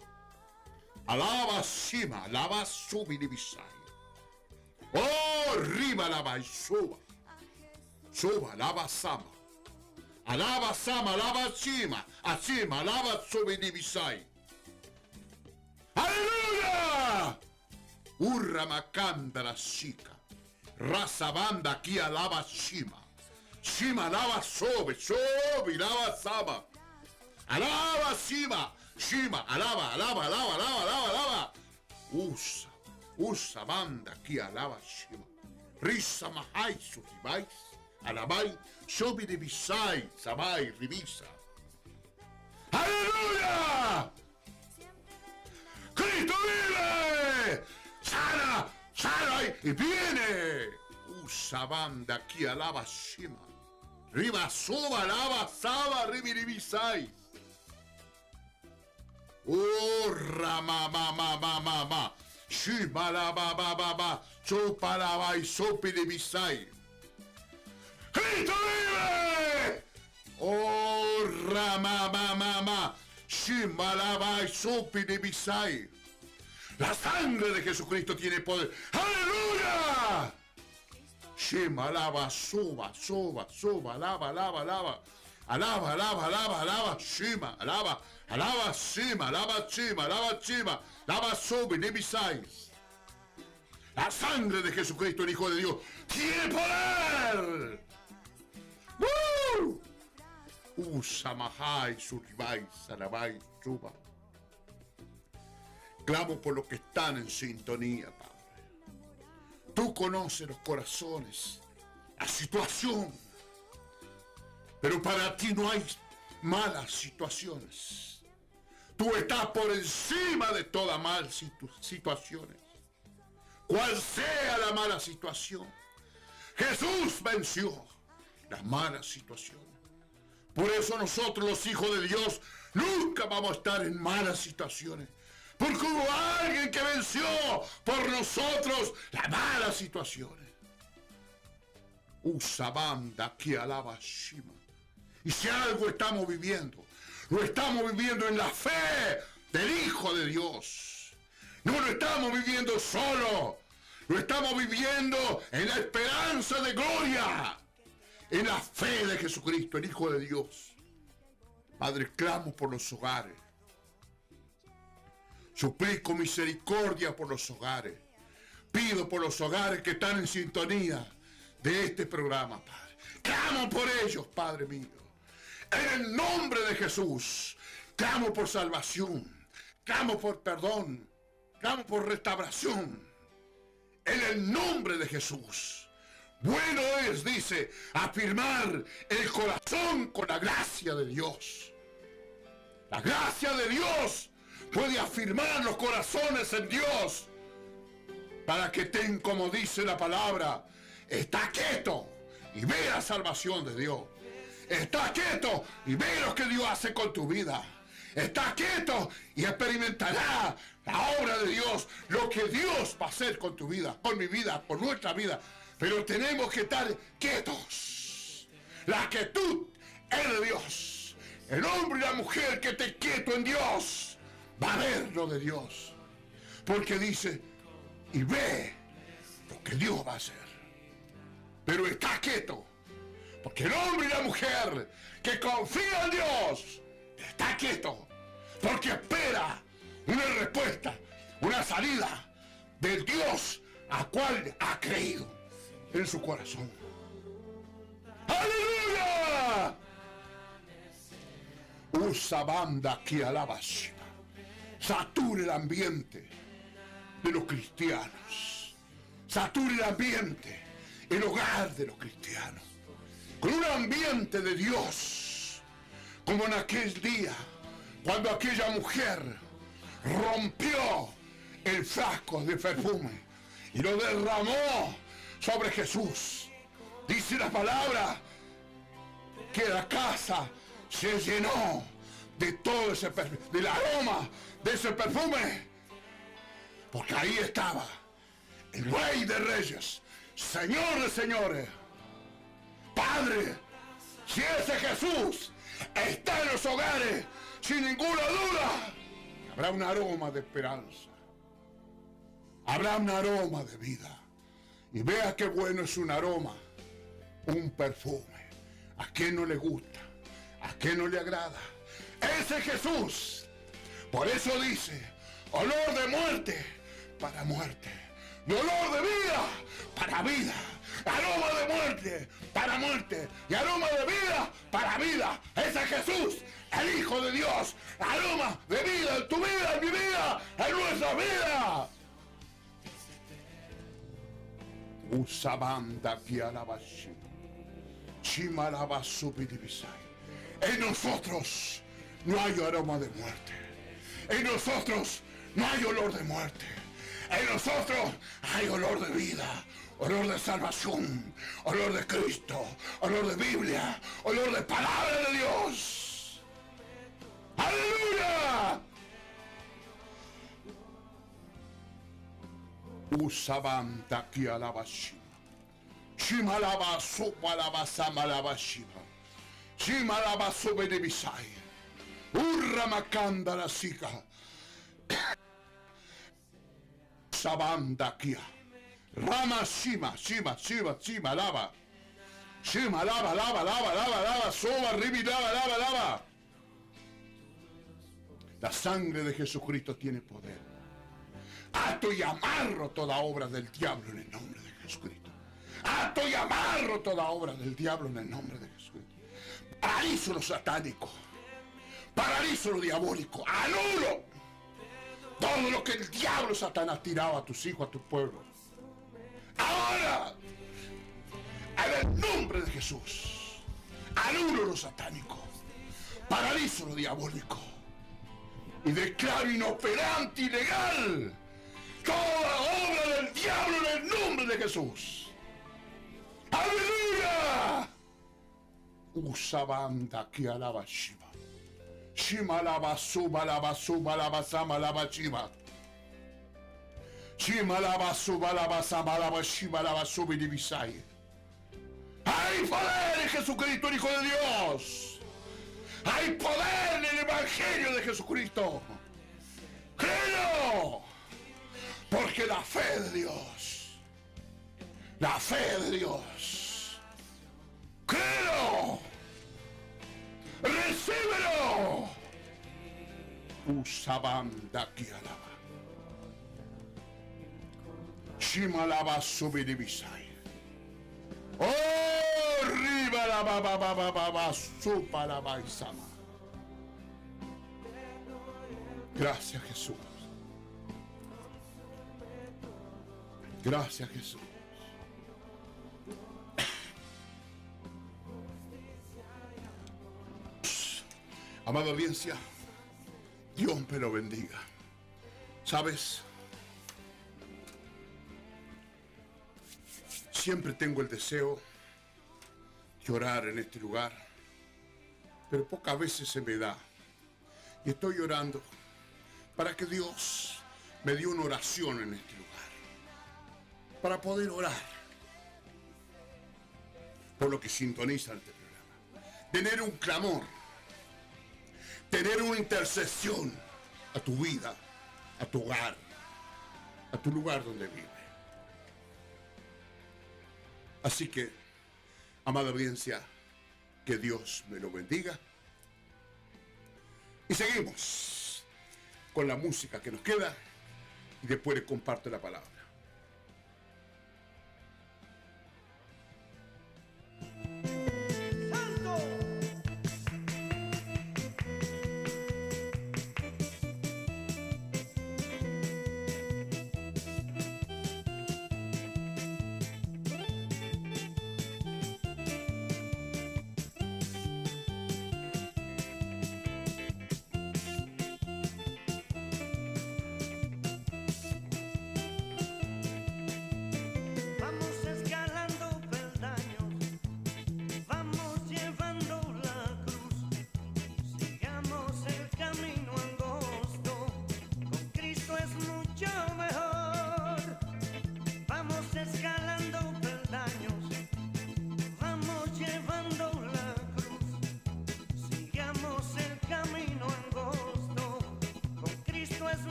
D: Alaba Shema, alaba Subinibisai. Oh, arriba alaba y suba. Suba, alaba Sama. Alaba Sama, alaba Shima. Ashima, alaba Subinibisai. ¡Aleluya! Urra macanda la chica. Raza banda aquí alaba Shima. Shima alaba sobe, sobe, alaba Sama. alaba, Shima, Shima, alaba, alaba, alaba, alaba, alaba, alaba. Usa, usa, banda aquí, alaba, Shima. Risa, mahai, suribais, alabai, shobi de bisai, sabai, revisa. ¡Aleluya! ¡Cristo vive! ¡Sana! ¡Sana! ¡Y viene! Usa banda aquí, alaba Shima. Riba, suba, alaba, saba, ribiribisai. Oh, rama, ma, ma, ma, ma, ma. Shima, la, ba, ba, ba, ba. Chupa, la, ba, y sopiribisai. ¡Cristo vive! Oh, rama, ma, ma, ma. Shima, la, ba, y. La sangre de Jesucristo tiene poder. ¡Aleluya! Shema, alaba, suba, suba, suba, alaba, alaba, alaba. Alaba, alaba, alaba, alaba, Shema, alaba, alaba, Shema, alaba, Shema, alaba, Shema, alaba, sube, nebisais. La sangre de Jesucristo, el Hijo de Dios, tiene poder. ¡Woo! Usa, mahai, suribais, alabai, suba. Clamo por los que están en sintonía, Padre. Tú conoces los corazones, la situación. Pero para ti no hay malas situaciones. Tú estás por encima de toda mal situ situaciones. Cual sea la mala situación, Jesús venció las malas situaciones. Por eso nosotros los hijos de Dios nunca vamos a estar en malas situaciones. Porque hubo alguien que venció por nosotros las malas situaciones. Usa banda que alaba Shima. Y si algo estamos viviendo, lo estamos viviendo en la fe del Hijo de Dios. No lo estamos viviendo solo. Lo estamos viviendo en la esperanza de gloria. En la fe de Jesucristo, el Hijo de Dios. Padre, clamo por los hogares. Suplico misericordia por los hogares. Pido por los hogares que están en sintonía de este programa, Padre. Clamo por ellos, Padre mío. En el nombre de Jesús. Clamo por salvación. Clamo por perdón. Clamo por restauración. En el nombre de Jesús. Bueno es, dice, afirmar el corazón con la gracia de Dios. La gracia de Dios puede afirmar los corazones en Dios para que ten, como dice la palabra, está quieto y ve la salvación de Dios. Está quieto y ve lo que Dios hace con tu vida. Está quieto y experimentará la obra de Dios, lo que Dios va a hacer con tu vida, con mi vida, con nuestra vida. Pero tenemos que estar quietos. La quietud es de Dios. El hombre y la mujer que esté quieto en Dios va a ver lo de Dios. Porque dice, y ve lo que Dios va a hacer. Pero está quieto. Porque el hombre y la mujer que confía en Dios está quieto. Porque espera una respuesta, una salida del Dios a cual ha creído en su corazón. ¡Aleluya! Usa banda que alaba Shiva. Sature el ambiente de los cristianos. Sature el ambiente, el hogar de los cristianos. Con un ambiente de Dios. Como en aquel día, cuando aquella mujer rompió el frasco de perfume y lo derramó sobre Jesús. Dice la palabra que la casa se llenó de todo ese del aroma de ese perfume. Porque ahí estaba el rey de reyes, señor de señores, padre. Si ese Jesús está en los hogares, sin ninguna duda, habrá un aroma de esperanza. Habrá un aroma de vida. Y vea qué bueno es un aroma, un perfume. ¿A quién no le gusta? ¿A quién no le agrada? Ese Jesús. Por eso dice, olor de muerte para muerte. Dolor de vida para vida. Aroma de muerte para muerte. Y aroma de vida para vida. Ese Jesús el Hijo de Dios, aroma de vida en tu vida, en mi vida, en nuestra vida. Usabanda. Chimalabasupidibisai. En nosotros no hay aroma de muerte. En nosotros no hay olor de muerte. En nosotros hay olor de vida, olor de salvación, olor de Cristo, olor de Biblia, olor de palabra de Dios. ¡Aleluya! Usabanta ki alabashima. Shimalaba sopalaba samalaba shiba. Shimalaba sobe de bisai. Urramakanda la sika. Sabanda kia. Rama shima, shima, shima, shima, lava. Shima, lava, lava, lava, lava, lava, soba, ribi, lava, lava, lava. La sangre de Jesucristo tiene poder. Ato y amarro toda obra del diablo en el nombre de Jesucristo. Ato y amarro toda obra del diablo en el nombre de Jesucristo. Paralizo lo satánico. Paralizo lo diabólico. Anulo todo lo que el diablo Satanás tiraba a tus hijos, a tu pueblo. Ahora, en el nombre de Jesús, anulo lo satánico. Paralizo lo diabólico. Y declaro inoperante y legal toda obra del diablo en el nombre de Jesús. ¡Aleluya! Usabanda que alaba Shiva. Shima lava suba lava suba lava sama lava Shiva. Shima lava suba lava sama lava Shiva lava subi divisai. ¡Hay poder en Jesucristo, Hijo de Dios! ¡Hay poder en el Evangelio de Jesucristo! ¡Creo! Porque la fe de Dios, la fe de Dios, creo, recíbelo. Usabanda kialaba. Shimalaba subidibisai. Oh, riba la ba ba ba ba ba ba supa la ba isama. Gracias Jesús. Gracias Jesús. Amada audiencia, Dios me lo bendiga. ¿Sabes? Siempre tengo el deseo de orar en este lugar, pero pocas veces se me da. Y estoy orando para que Dios me dio una oración en este lugar para poder orar por lo que sintoniza este programa. Tener un clamor, tener una intercesión a tu vida, a tu hogar, a tu lugar donde vive. Así que, amada audiencia, que Dios me lo bendiga. Y seguimos con la música que nos queda y después les comparto la palabra.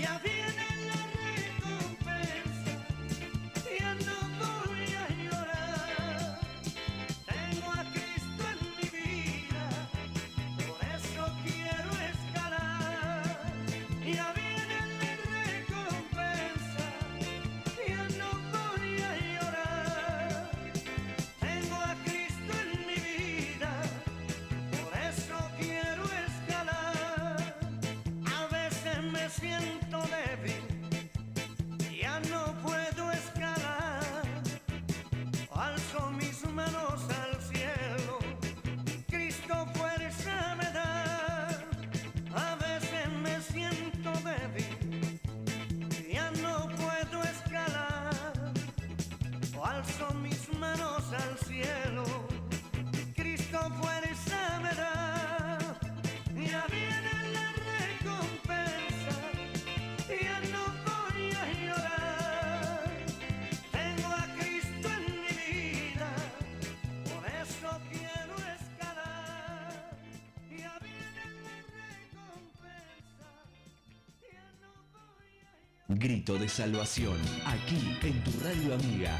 J: E vida.
K: Grito de salvación, aquí en tu radio amiga.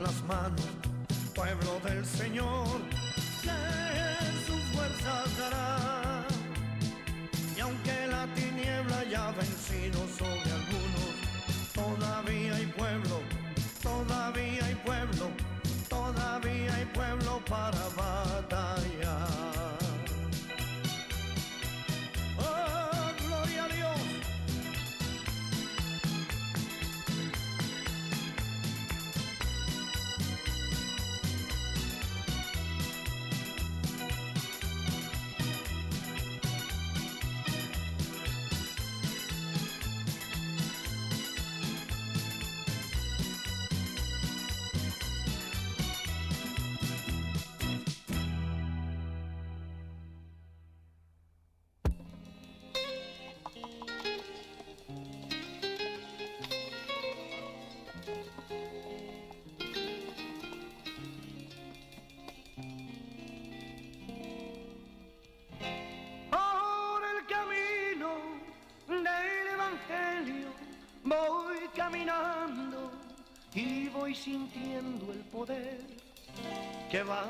J: las manos, pueblo del Señor, que sus fuerzas dará. que va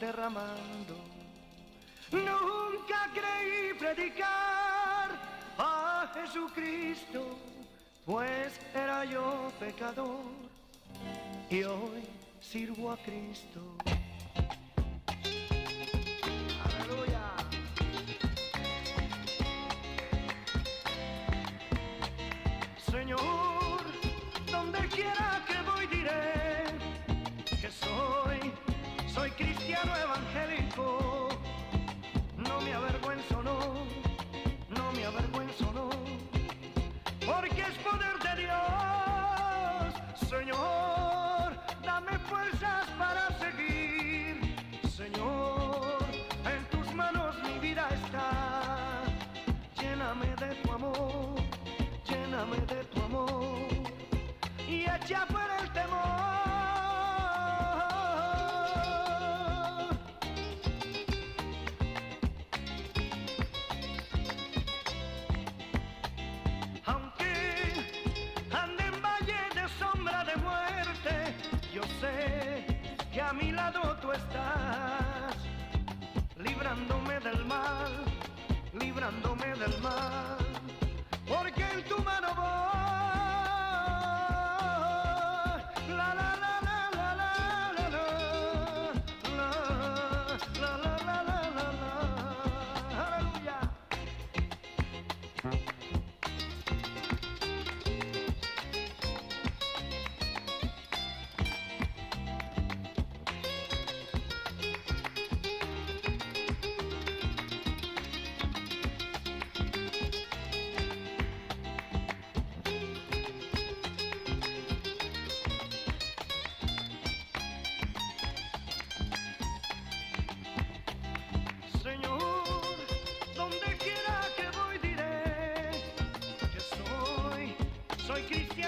J: derramando. Nunca creí predicar a Jesucristo, pues era yo pecador y hoy sirvo a Cristo. Кристиан!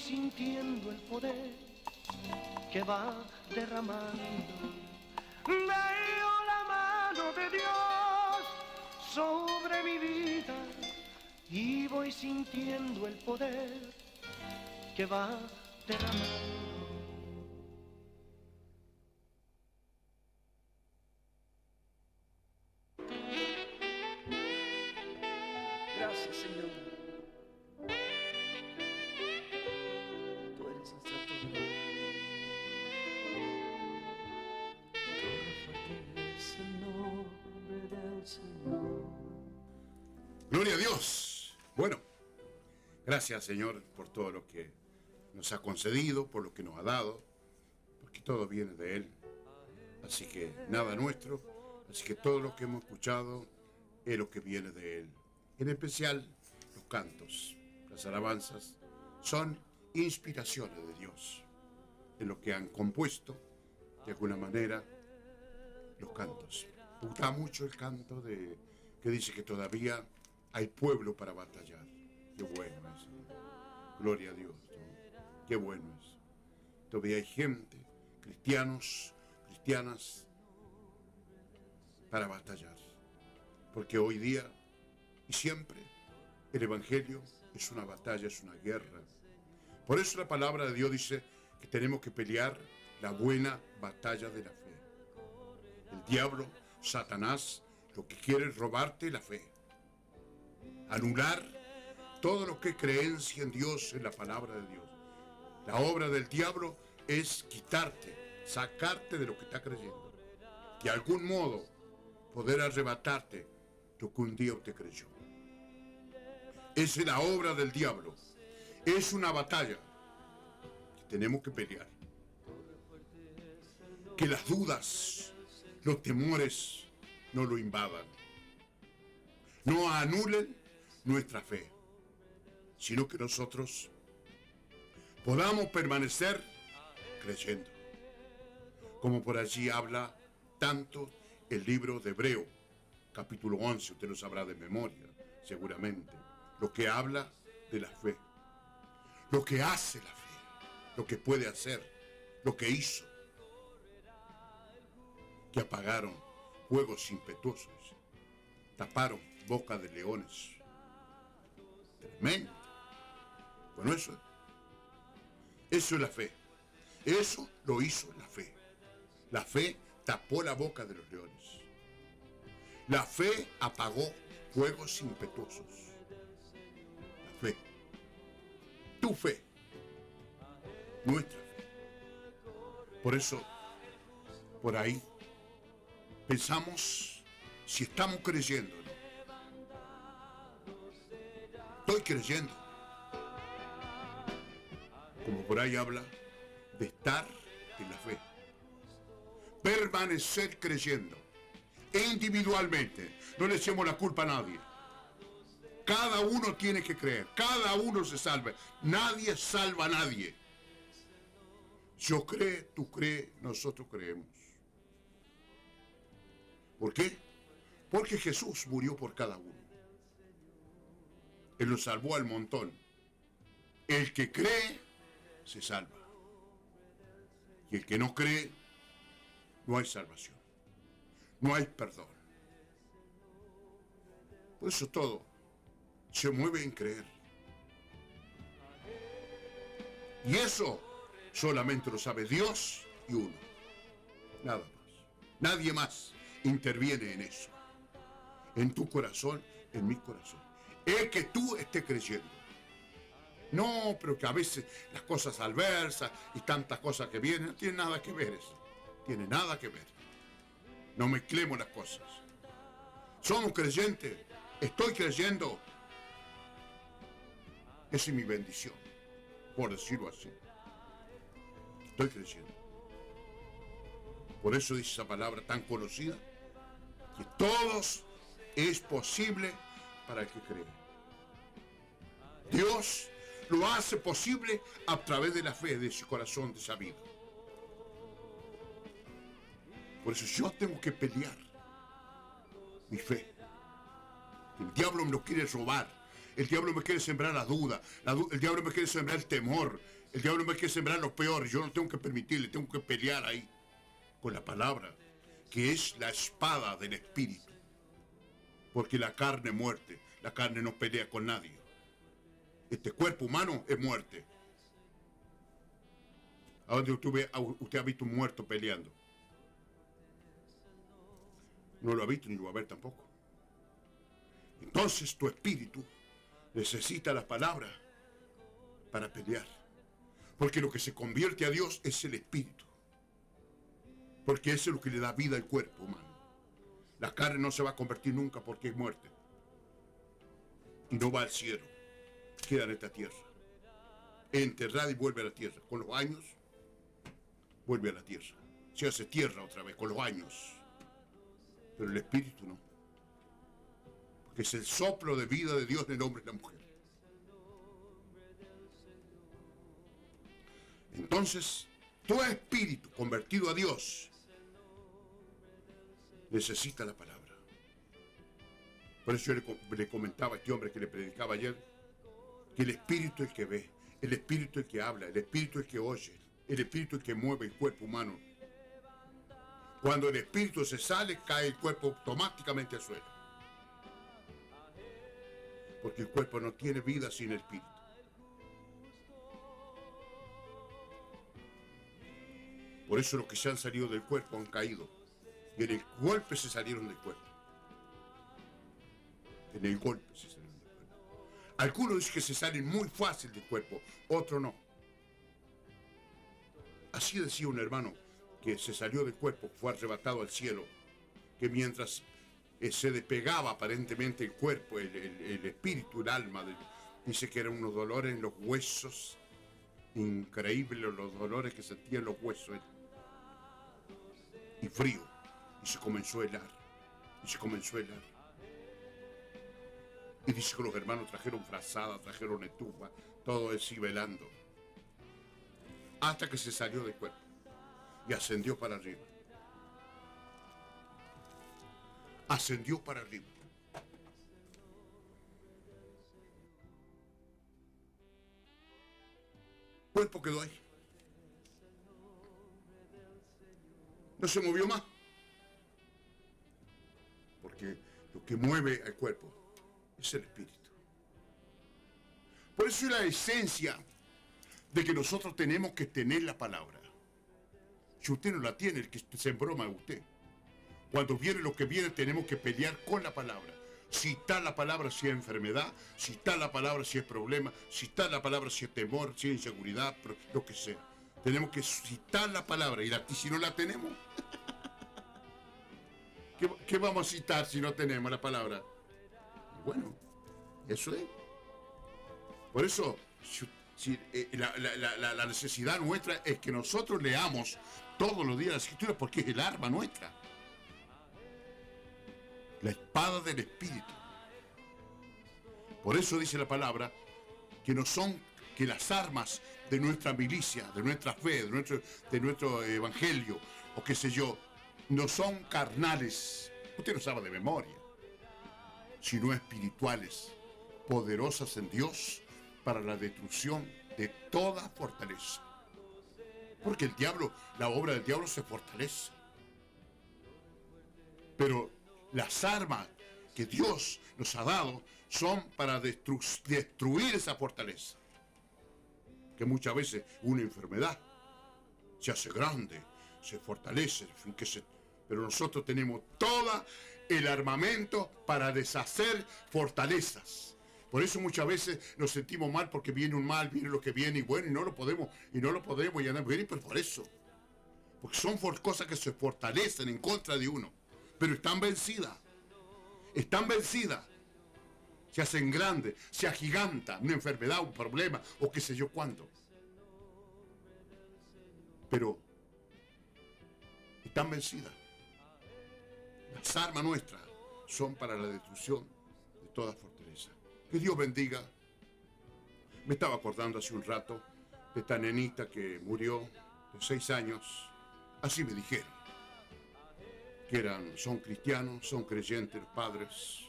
J: Sintiendo el poder que va derramando. Veo la mano de Dios sobre mi vida y voy sintiendo el poder que va derramando.
C: Señor
D: por todo lo que nos ha concedido, por lo que nos ha dado, porque todo viene de Él. Así que nada nuestro, así que todo lo que hemos escuchado es lo que viene de Él. En especial los cantos, las alabanzas, son inspiraciones de Dios en lo que han compuesto de alguna manera los cantos. Me gusta mucho el canto de que dice que todavía hay pueblo para batallar. Qué bueno es. Gloria a Dios. Qué bueno es. Todavía hay gente, cristianos, cristianas, para batallar. Porque hoy día y siempre el Evangelio es una batalla, es una guerra. Por eso la palabra de Dios dice que tenemos que pelear la buena batalla de la fe. El diablo, Satanás, lo que quiere es robarte la fe. Anular todo lo que creencia en Dios, en la palabra de Dios. La obra del diablo es quitarte, sacarte de lo que está creyendo. De algún modo poder arrebatarte lo que un día usted creyó. Esa es la obra del diablo. Es una batalla que tenemos que pelear. Que las dudas, los temores no lo invadan. No anulen nuestra fe, sino que nosotros podamos permanecer creyendo. Como por allí habla tanto el libro de Hebreo, capítulo 11, usted lo sabrá de memoria, seguramente, lo que habla de la fe, lo que hace la fe, lo que puede hacer, lo que hizo, que apagaron fuegos impetuosos, taparon boca de leones. Tremendo. Eso, es la fe. Eso lo hizo la fe. La fe tapó la boca de los leones. La fe apagó fuegos impetuosos. La fe. Tu fe. Nuestra fe. Por eso, por ahí, pensamos si estamos creyendo. Estoy creyendo. Como por ahí habla de estar en la fe. Permanecer creyendo. E individualmente. No le echemos la culpa a nadie. Cada uno tiene que creer. Cada uno se salva. Nadie salva a nadie. Yo creo, tú crees, nosotros creemos. ¿Por qué? Porque Jesús murió por cada uno. Él nos salvó al montón. El que cree, se salva. Y el que no cree, no hay salvación. No hay perdón. Por eso todo se mueve en creer. Y eso solamente lo sabe Dios y uno. Nada más. Nadie más interviene en eso. En tu corazón, en mi corazón. Es que tú estés creyendo. No, pero que a veces las cosas adversas y tantas cosas que vienen, no tiene nada que ver eso. Tiene nada que ver. No mezclemos las cosas. Somos creyentes. Estoy creyendo. Esa es mi bendición, por decirlo así. Estoy creyendo. Por eso dice esa palabra tan conocida, que todos es posible para el que cree. Dios lo hace posible a través de la fe de su corazón de sabido. Por eso yo tengo que pelear mi fe. El diablo me lo quiere robar. El diablo me quiere sembrar la duda. el diablo me quiere sembrar el temor. El diablo me quiere sembrar lo peor. Yo no tengo que permitirle, tengo que pelear ahí con la palabra, que es la espada del espíritu. Porque la carne muerte. La carne no pelea con nadie. Este cuerpo humano es muerte. ¿A dónde usted, ha visto un muerto peleando? No lo ha visto ni lo va a ver tampoco. Entonces tu espíritu necesita la palabra para pelear. Porque lo que se convierte a Dios es el espíritu. Porque es lo que le da vida al cuerpo humano. La carne no se va a convertir nunca porque es muerte. Y no va al cielo. Queda en esta tierra. Enterrada y vuelve a la tierra. Con los años, vuelve a la tierra. Se hace tierra otra vez, con los años. Pero el espíritu no. Porque es el soplo de vida de Dios en el hombre y la mujer. Entonces, tu espíritu convertido a Dios necesita la palabra. Por eso yo le, co- le comentaba a este hombre que le predicaba ayer el espíritu es el que ve, el espíritu es el que habla, el espíritu es el que oye, el espíritu es el que mueve el cuerpo humano. Cuando el espíritu se sale, cae el cuerpo automáticamente al suelo. Porque el cuerpo no tiene vida sin espíritu. Por eso los que se han salido del cuerpo han caído. Y en el golpe se salieron del cuerpo. En el golpe se salieron. Algunos que se salen muy fácil del cuerpo, otros no. Así decía un hermano que se salió del cuerpo, fue arrebatado al cielo, que mientras eh, se despegaba aparentemente el cuerpo, el, espíritu, el alma, dice que eran unos dolores en los huesos, increíbles los dolores que sentía en los huesos. Y frío, y se comenzó a helar, y se comenzó a helar. Y dice que los hermanos trajeron frazada, trajeron estufa, todo velando. Hasta que se salió del cuerpo y ascendió para arriba. Ascendió para arriba. Cuerpo quedó ahí. No se movió más. Porque lo que mueve al cuerpo es el espíritu. Por eso es la esencia de que nosotros tenemos que tener la palabra. Si usted no la tiene, el que se embroma es usted. Cuando viene lo que viene, tenemos que pelear con la palabra. Si está la palabra, si es enfermedad, si está la palabra, si es problema, si está la palabra, si es temor, si es inseguridad, lo que sea. Tenemos que citar la palabra y, la- si no la tenemos, ¿qué, qué vamos a citar si no tenemos la palabra? Bueno, eso es. Por eso, eh, la, necesidad nuestra es que nosotros leamos todos los días la escritura porque es el arma nuestra. La espada del Espíritu. Por eso dice la palabra que no son que las armas de nuestra milicia, de nuestra fe, de nuestro, de nuestro evangelio, o qué sé yo, no son carnales. Usted no sabe de memoria, sino espirituales, poderosas en Dios para la destrucción de toda fortaleza. Porque el diablo, la obra del diablo se fortalece. Pero las armas que Dios nos ha dado son para destru- destruir esa fortaleza. Que muchas veces una enfermedad se hace grande, se fortalece, pero nosotros tenemos todo el armamento para deshacer fortalezas. Por eso muchas veces nos sentimos mal porque viene un mal, viene lo que viene y bueno, y no lo podemos, y no lo podemos, y andamos bien, pero por eso. Porque son cosas que se fortalecen en contra de uno, pero están vencidas. Están vencidas. Se hacen grandes, se agiganta una enfermedad, un problema, o qué sé yo cuánto. Pero están vencidas. Las armas nuestras son para la destrucción de toda fortaleza. Que Dios bendiga. Me estaba acordando hace un rato de esta nenita que murió de seis años. Así me dijeron. Que eran, son cristianos, son creyentes los padres.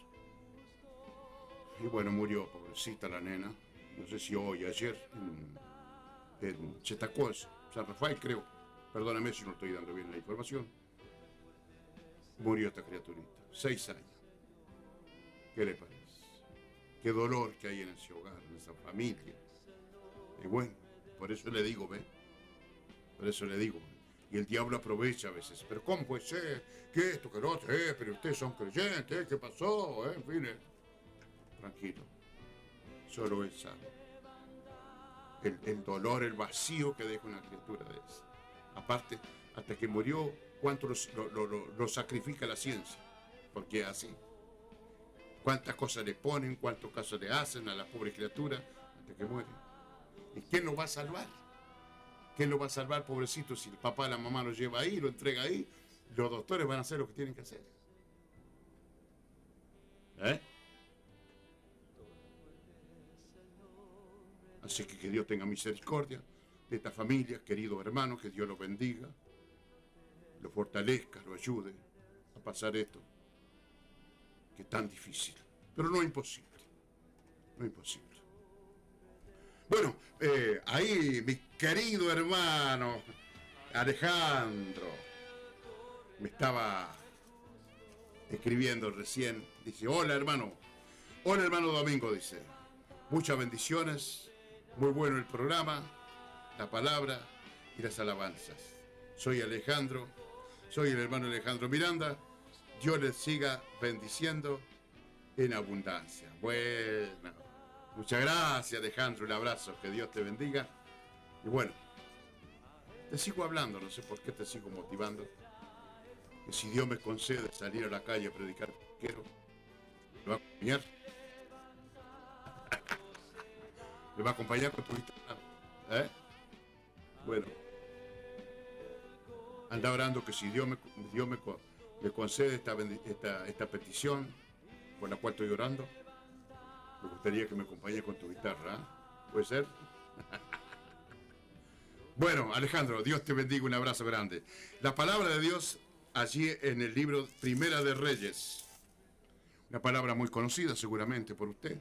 D: Y bueno, murió, pobrecita la nena. No sé si hoy, ayer, en, en Chetacos, San Rafael, creo. Perdóname si no estoy dando bien la información. Murió esta criaturita. Seis años. ¿Qué le parece? Qué dolor que hay en ese hogar, en esa familia. Y bueno, por eso le digo, ¿ve? Por eso le digo. Y el diablo aprovecha a veces. Pero ¿cómo puede ser? ¿Qué esto, que lo otro? Eh, pero ustedes son creyentes, ¿eh? ¿qué pasó? Eh, En fin, eh. Tranquilo. Solo él sabe. El, el dolor, el vacío que deja una criatura de esa. Aparte, hasta que murió, cuánto los- lo, sacrifica la ciencia. Porque es así. Cuántas cosas le ponen, cuántos casos le hacen a la pobre criatura hasta que muere. ¿Y quién lo va a salvar? ¿Quién lo va a salvar, pobrecito, si el papá la mamá lo lleva ahí, lo entrega ahí? Los doctores van a hacer lo que tienen que hacer. ¿Eh? Así que que Dios tenga misericordia de esta familia, querido hermano, que Dios lo bendiga, lo fortalezca, lo ayude a pasar esto, que es tan difícil, pero no imposible, no imposible. Bueno, eh, ahí mi querido hermano Alejandro me estaba escribiendo recién, dice, hola hermano, hola hermano Domingo, dice, muchas bendiciones, muy bueno el programa, la palabra y las alabanzas. Soy Alejandro, soy el hermano Alejandro Miranda. Dios les siga bendiciendo en abundancia. Bueno, muchas gracias Alejandro, un abrazo, que Dios te bendiga. Y bueno, te sigo hablando, no sé por qué te sigo motivando. Que si Dios me concede salir a la calle a predicar, quiero, me va a acompañar. me va a acompañar con tu guitarra. ¿Eh? Bueno. Anda orando que si Dios me, Dios me, co- me concede esta, esta, esta petición por la cual estoy orando, me gustaría que me acompañe con tu guitarra. ¿eh? ¿Puede ser? bueno, Alejandro, Dios te bendiga, un abrazo grande. La palabra de Dios allí en el libro Primera de Reyes, una palabra muy conocida seguramente por usted.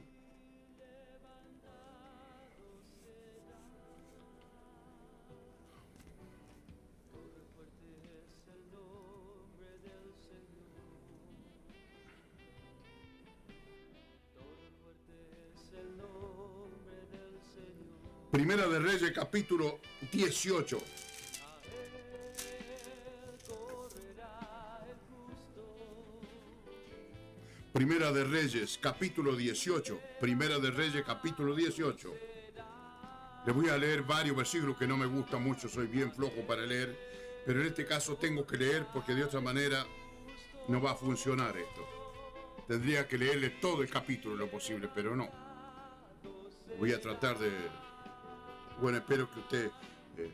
D: Primera de Reyes, capítulo 18. Primera de Reyes, capítulo 18. Primera de Reyes, capítulo 18. Le voy a leer varios versículos que no me gustan mucho, soy bien flojo para leer, pero en este caso tengo que leer porque de otra manera no va a funcionar esto. Tendría que leerle todo el capítulo lo posible, pero no. Voy a tratar de... Bueno, espero que usted... eh,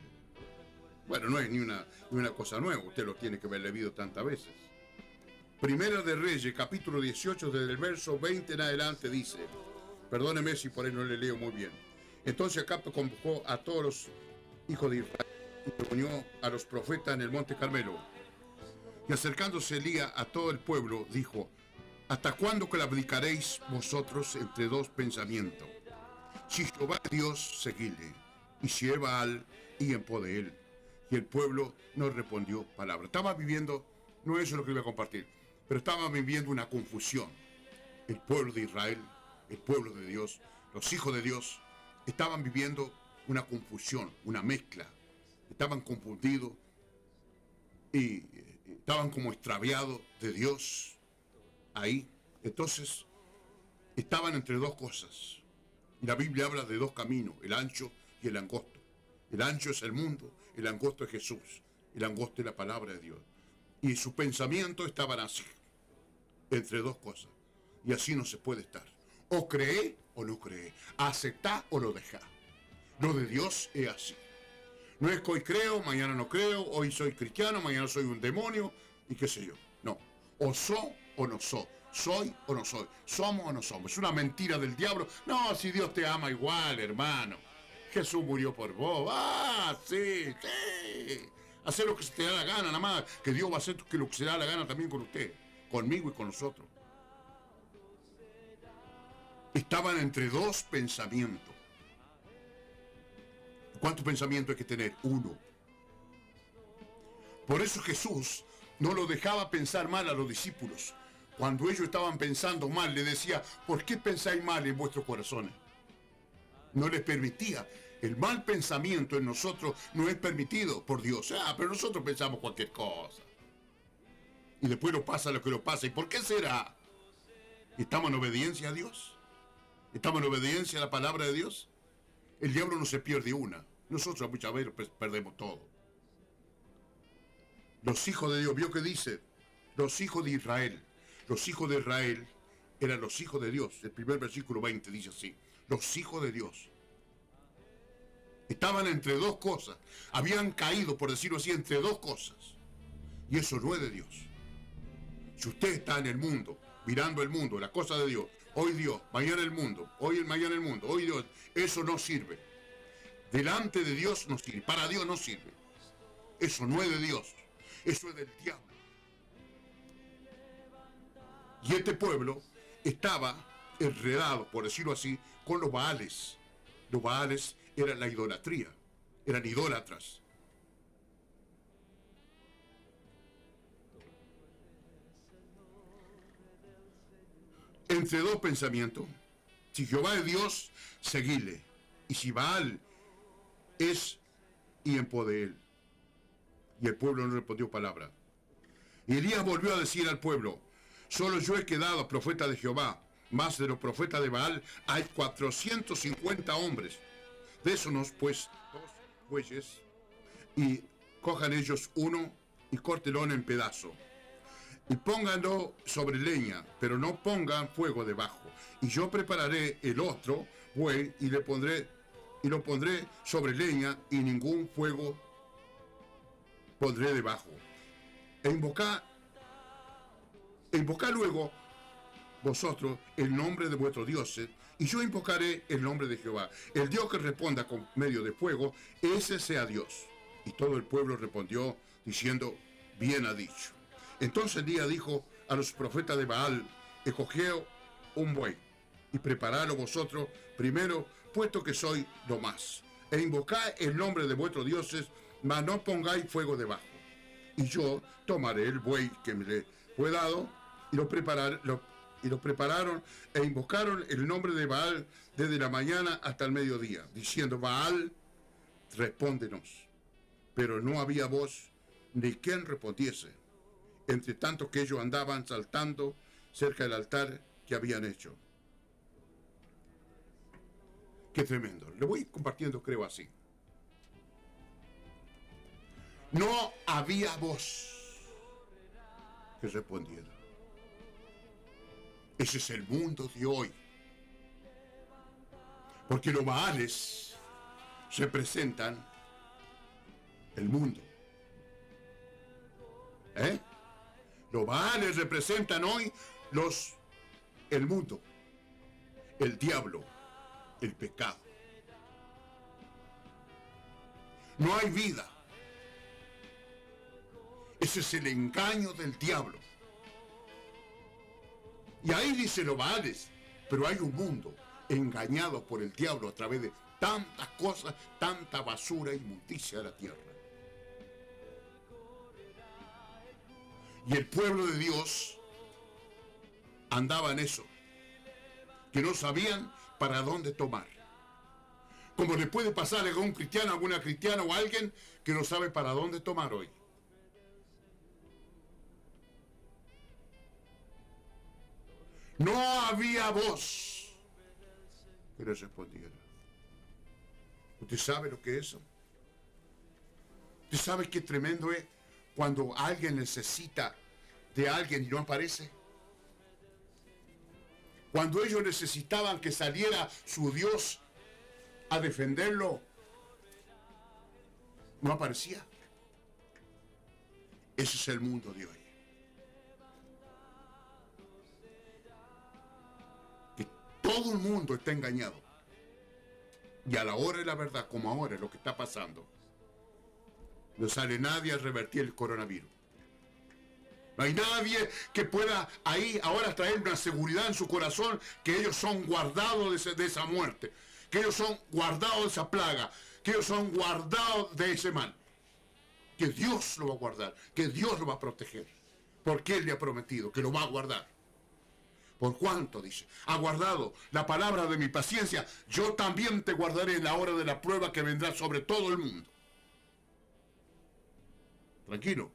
D: bueno, no es ni una, ni una cosa nueva, usted lo tiene que haber leído tantas veces. Primera de Reyes, capítulo 18, desde el verso 20 en adelante dice, perdóneme si por ahí no le leo muy bien. Entonces acá convocó a todos los hijos de Israel y reunió a los profetas en el monte Carmelo. Y acercándose Elías a todo el pueblo, dijo, ¿hasta cuándo claudicaréis vosotros entre dos pensamientos? Si Jehová Dios, seguidle, y si es Baal, y en él. Y el pueblo no respondió palabra. Estaba viviendo, no eso es lo que voy a compartir, pero estaba viviendo una confusión. El pueblo de Israel, el pueblo de Dios, los hijos de Dios, estaban viviendo una confusión, una mezcla. Estaban confundidos y eh, estaban como extraviados de Dios ahí. Entonces, estaban entre dos cosas. La Biblia habla de dos caminos, el ancho y el angosto. El ancho es el mundo, el angosto es Jesús. El angosto es la palabra de Dios. Y su pensamiento estaban así, entre dos cosas. Y así no se puede estar. O cree o no cree. Acepta o lo deja. Lo de Dios es así. No es que hoy creo, mañana no creo, hoy soy cristiano, mañana soy un demonio y qué sé yo. No. O soy o no soy. Soy o no soy. Somos o no somos. Es una mentira del diablo. No, si Dios te ama igual, hermano. Jesús murió por vos. Ah, sí, sí. Hacer lo que se te da la gana, nada más. Que Dios va a hacer lo que se da la gana también con usted. Conmigo y con nosotros. Estaban entre dos pensamientos. ¿Cuántos pensamientos hay que tener? Uno. Por eso Jesús no lo dejaba pensar mal a los discípulos. Cuando ellos estaban pensando mal, le decía, ¿por qué pensáis mal en vuestros corazones? No les permitía. El mal pensamiento en nosotros no es permitido por Dios. Ah, pero nosotros pensamos cualquier cosa. Y después nos pasa lo que nos pasa. ¿Y por qué será? ¿Estamos en obediencia a Dios? ¿Estamos en obediencia a la palabra de Dios? El diablo no se pierde una. Nosotros muchas veces pues, perdemos todo. Los hijos de Dios, vio que dice, los hijos de Israel. Los hijos de Israel eran los hijos de Dios. El primer versículo 20 dice así. Los hijos de Dios. Estaban entre dos cosas. Habían caído, por decirlo así, entre dos cosas. Y eso no es de Dios. Si usted está en el mundo, mirando el mundo, la cosa de Dios, hoy Dios, mañana el mundo, hoy mañana el mundo, hoy Dios, eso no sirve. Delante de Dios no sirve, para Dios no sirve. Eso no es de Dios, eso es del diablo. Y este pueblo estaba enredado, por decirlo así, con los baales. Los baales eran la idolatría, eran idólatras. Entre dos pensamientos, si Jehová es Dios, seguile. Y si Baal es y en de él. Y el pueblo no respondió palabra. Y Elías volvió a decir al pueblo, solo yo he quedado profeta de Jehová, más de los profetas de Baal hay 450 hombres. Esos pues dos bueyes y cojan ellos uno y córtelo en pedazo. Y pónganlo sobre leña, pero no pongan fuego debajo. Y yo prepararé el otro buey y le pondré y lo pondré sobre leña y ningún fuego pondré debajo. E invocar, e luego vosotros el nombre de vuestros dioses, y yo invocaré el nombre de Jehová. El Dios que responda con medio de fuego, ese sea Dios. Y todo el pueblo respondió diciendo, bien ha dicho. Entonces día dijo a los profetas de Baal, escoged un buey y preparadlo vosotros primero, puesto que soy lo más. E invocad el nombre de vuestros dioses, mas no pongáis fuego debajo. Y yo tomaré el buey que me fue dado y lo preparar, lo y lo prepararon e invocaron el nombre de Baal desde la mañana hasta el mediodía, diciendo, Baal, respóndenos. Pero no había voz ni quien respondiese, entre tanto que ellos andaban saltando cerca del altar que habían hecho. Qué tremendo. Le voy compartiendo, creo así. No había voz que respondiera. Ese es el mundo de hoy. Porque los Baales representan el mundo. ¿Eh? Los Baales representan hoy los el mundo, el diablo, el pecado. No hay vida. Ese es el engaño del diablo. Y ahí dice Baales, pero hay un mundo engañado por el diablo a través de tantas cosas, tanta basura y inmundicia de la tierra. Y el pueblo de Dios andaba en eso, que no sabían para dónde tomar. Como le puede pasar a algún cristiano, a alguna cristiana o a alguien que no sabe para dónde tomar hoy. No había voz que le respondiera. ¿Usted sabe lo que es eso? ¿Usted sabe qué tremendo es cuando alguien necesita de alguien y no aparece? Cuando ellos necesitaban que saliera su Dios a defenderlo. No aparecía. Ese es el mundo de hoy. Todo el mundo está engañado. Y a la hora de la verdad, como ahora es lo que está pasando, no sale nadie a revertir el coronavirus. No hay nadie que pueda ahí ahora traer una seguridad en su corazón que ellos son guardados de, de esa muerte, que ellos son guardados de esa plaga, que ellos son guardados de ese mal. Que Dios lo va a guardar, que Dios lo va a proteger. Porque Él le ha prometido que lo va a guardar. ¿Por cuánto? Dice. Ha guardado la palabra de mi paciencia. Yo también te guardaré en la hora de la prueba que vendrá sobre todo el mundo. Tranquilo.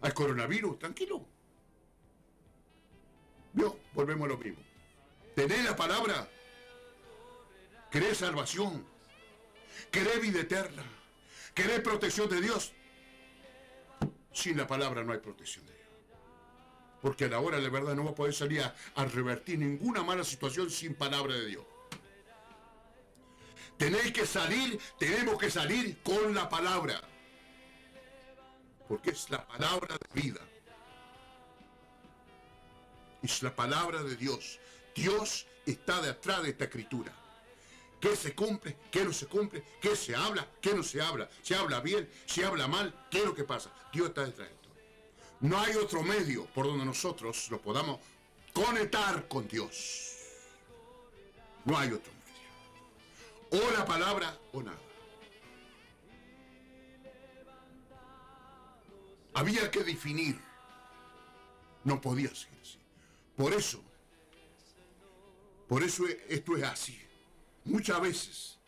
D: Hay coronavirus, tranquilo. ¿Vio? Volvemos a lo mismo. Tenés la palabra. Querés salvación. Querés vida eterna. Querés protección de Dios. Sin la palabra no hay protección de Dios. Porque a la hora de verdad no va a poder salir a, a revertir ninguna mala situación sin palabra de Dios. Tenéis que salir, tenemos que salir con la palabra. Porque es la palabra de vida. Es la palabra de Dios. Dios está detrás de esta escritura. ¿Qué se cumple? ¿Qué no se cumple? ¿Qué se habla? ¿Qué no se habla? ¿Se habla bien? ¿Se habla mal? ¿Qué es lo que pasa? Dios está detrás. No hay otro medio por donde nosotros nos podamos conectar con Dios. No hay otro medio. O la palabra o nada. Había que definir. No podía ser así. Por eso, por eso esto es así. Muchas veces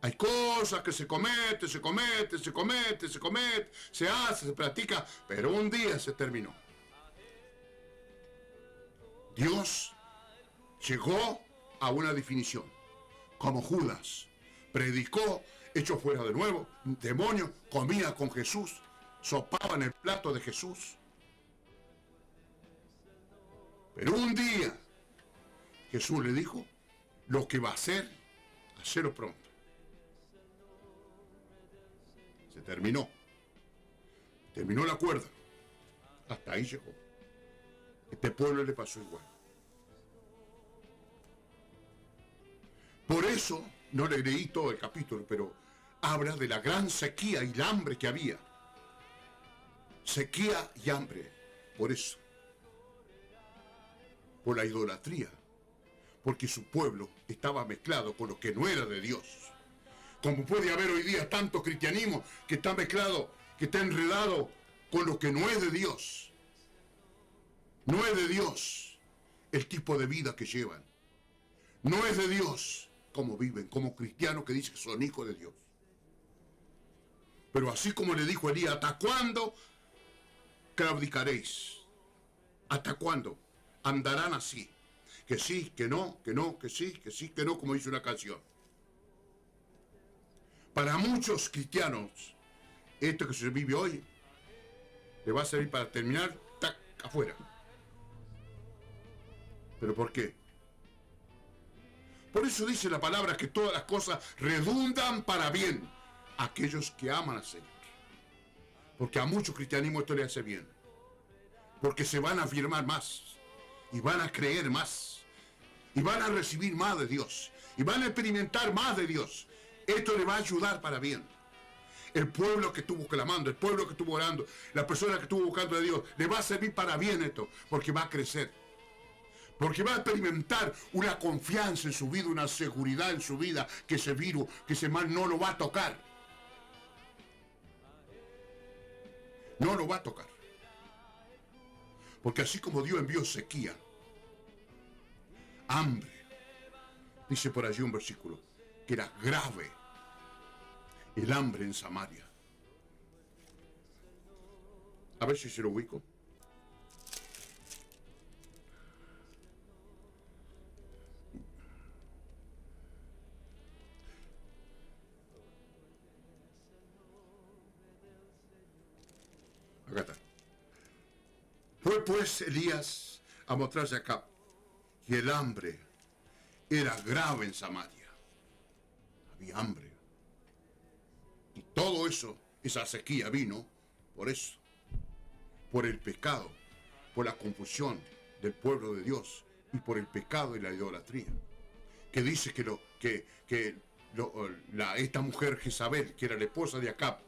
D: hay cosas que se cometen, se cometen, se cometen, se cometen, se hace, se practica, pero un día se terminó. Dios llegó a una definición, como Judas predicó, hecho fuera de nuevo, demonio, comía con Jesús, sopaba en el plato de Jesús. Pero un día Jesús le dijo, lo que va a hacer, hacerlo pronto. Terminó. Terminó la cuerda. Hasta ahí llegó. Este pueblo le pasó igual. Por eso, no le leí todo el capítulo, pero habla de la gran sequía y el hambre que había. Sequía y hambre. Por eso. Por la idolatría. Porque su pueblo estaba mezclado con lo que no era de Dios. Como puede haber hoy día tanto cristianismo que está mezclado, que está enredado con lo que no es de Dios. No es de Dios el tipo de vida que llevan. No es de Dios cómo viven, como cristianos que dicen que son hijos de Dios. Pero así como le dijo Elías, ¿hasta cuándo claudicaréis? ¿Hasta cuándo andarán así? Que sí, que no, que no, que sí, que sí, que no, como dice una canción. Para muchos cristianos, esto que se vive hoy le va a servir para terminar afuera. ¿Pero por qué? Por eso dice la palabra que todas las cosas redundan para bien a aquellos que aman al Señor. Porque a muchos cristianismo esto le hace bien. Porque se van a afirmar más. Y van a creer más. Y van a recibir más de Dios. Y van a experimentar más de Dios. Esto le va a ayudar para bien. El pueblo que estuvo clamando, el pueblo que estuvo orando, la persona que estuvo buscando a Dios, le va a servir para bien esto, porque va a crecer. Porque va a experimentar una confianza en su vida, una seguridad en su vida, que ese virus, que ese mal no lo va a tocar. No lo va a tocar. Porque así como Dios envió sequía, hambre, dice por allí un versículo, que era grave el hambre en Samaria. A ver si se lo ubico. Acá está. Fue pues Elías a mostrarse acá que el hambre era grave en Samaria. Había hambre. Eso, esa sequía vino por eso, por el pecado, por la confusión del pueblo de Dios y por el pecado y la idolatría. Que dice que, lo, que, que la- esta mujer Jezabel, que era la esposa de Acab,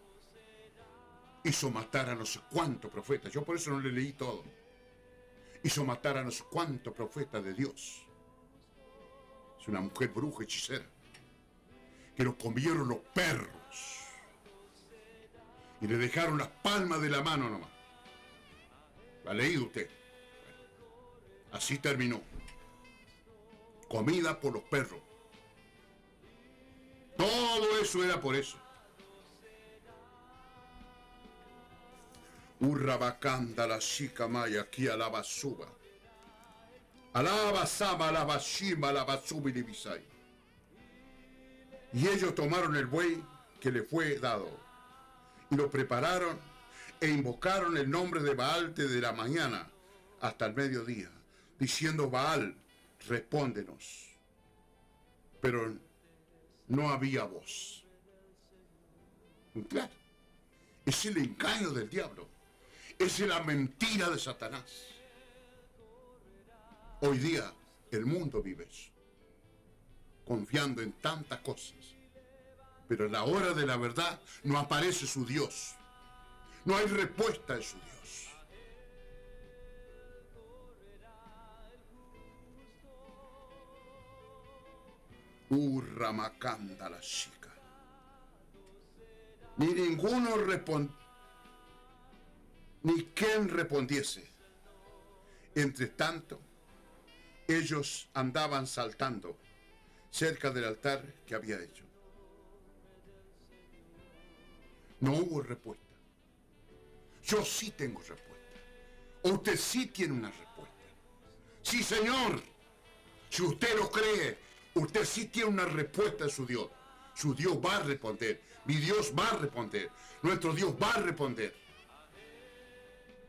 D: hizo matar a no sé cuántos profetas. Yo por eso no le leí todo. Hizo matar a no sé cuántos profetas de Dios. Es una mujer bruja hechicera. Que lo comieron los perros. Y le dejaron las palmas de la mano nomás. ¿La ha leído usted? Así terminó. Comida por los perros. Todo eso era por eso. Urrabacanda la chica maya aquí alaba suba. Alaba sama, alaba shima, alaba subi libisai. Y ellos tomaron el buey que le fue dado y lo prepararon e invocaron el nombre de Baal desde la mañana hasta el mediodía, diciendo Baal, respóndenos. Pero no había voz. Claro, es el engaño del diablo, es la mentira de Satanás. Hoy día el mundo vive eso, confiando en tantas cosas. Pero en la hora de la verdad no aparece su Dios. No hay respuesta en su Dios. Urramacanda la chica. Ni ninguno respondió, ni quien respondiese. Entre tanto, ellos andaban saltando cerca del altar que había hecho. No hubo respuesta. Yo sí tengo respuesta. Usted sí tiene una respuesta. Sí, Señor. Si usted lo cree, usted sí tiene una respuesta en su Dios. Su Dios va a responder. Mi Dios va a responder. Nuestro Dios va a responder.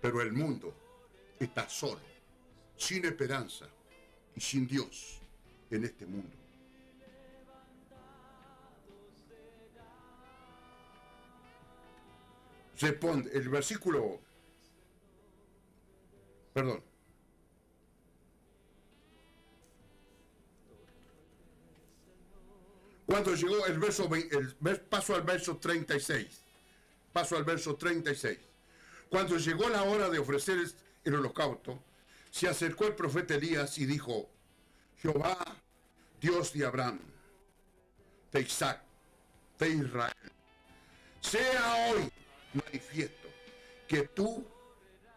D: Pero el mundo está solo, sin esperanza y sin Dios en este mundo. Responde, el versículo, perdón, Cuando llegó el verso, el paso al verso 36, paso al verso 36. Cuando llegó la hora de ofrecer el holocausto, se acercó el profeta Elías y dijo, Jehová, Dios de Abraham, de Isaac, de Israel, sea hoy manifiesto que tú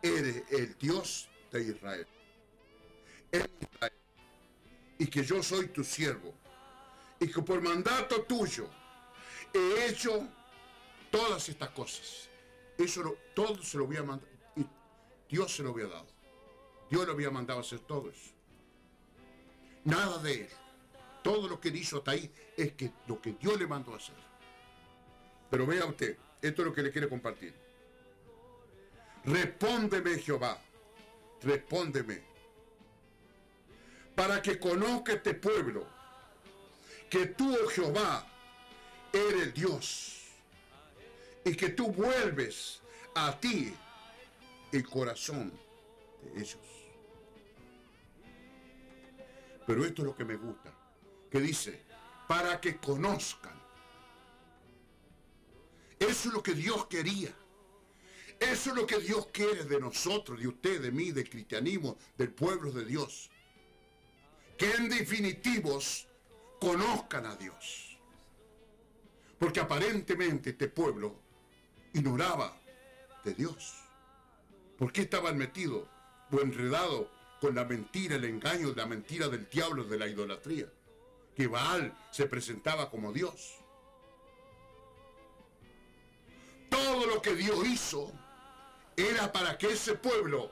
D: eres el Dios de Israel, y que yo soy tu siervo, y que por mandato tuyo he hecho todas estas cosas. Eso lo- todo se lo había mandado, y Dios se lo había dado. Dios lo había mandado a hacer todo eso. Nada de él. Todo lo que él hizo hasta ahí es que lo que Dios le mandó a hacer. Pero vea usted, esto es lo que le quiere compartir. Respóndeme, Jehová. Respóndeme. Para que conozca este pueblo que tú, oh Jehová, eres Dios. Y que tú vuelves a ti el corazón de ellos. Pero esto es lo que me gusta. Que dice, para que conozcan. Eso es lo que Dios quería. Eso es lo que Dios quiere de nosotros, de usted, de mí, del cristianismo, del pueblo de Dios. Que en definitivos conozcan a Dios. Porque aparentemente este pueblo ignoraba de Dios. ¿Por qué estaban metidos o enredados con la mentira, el engaño, la mentira del diablo, de la idolatría? Que Baal se presentaba como Dios. Todo lo que Dios hizo era para que ese pueblo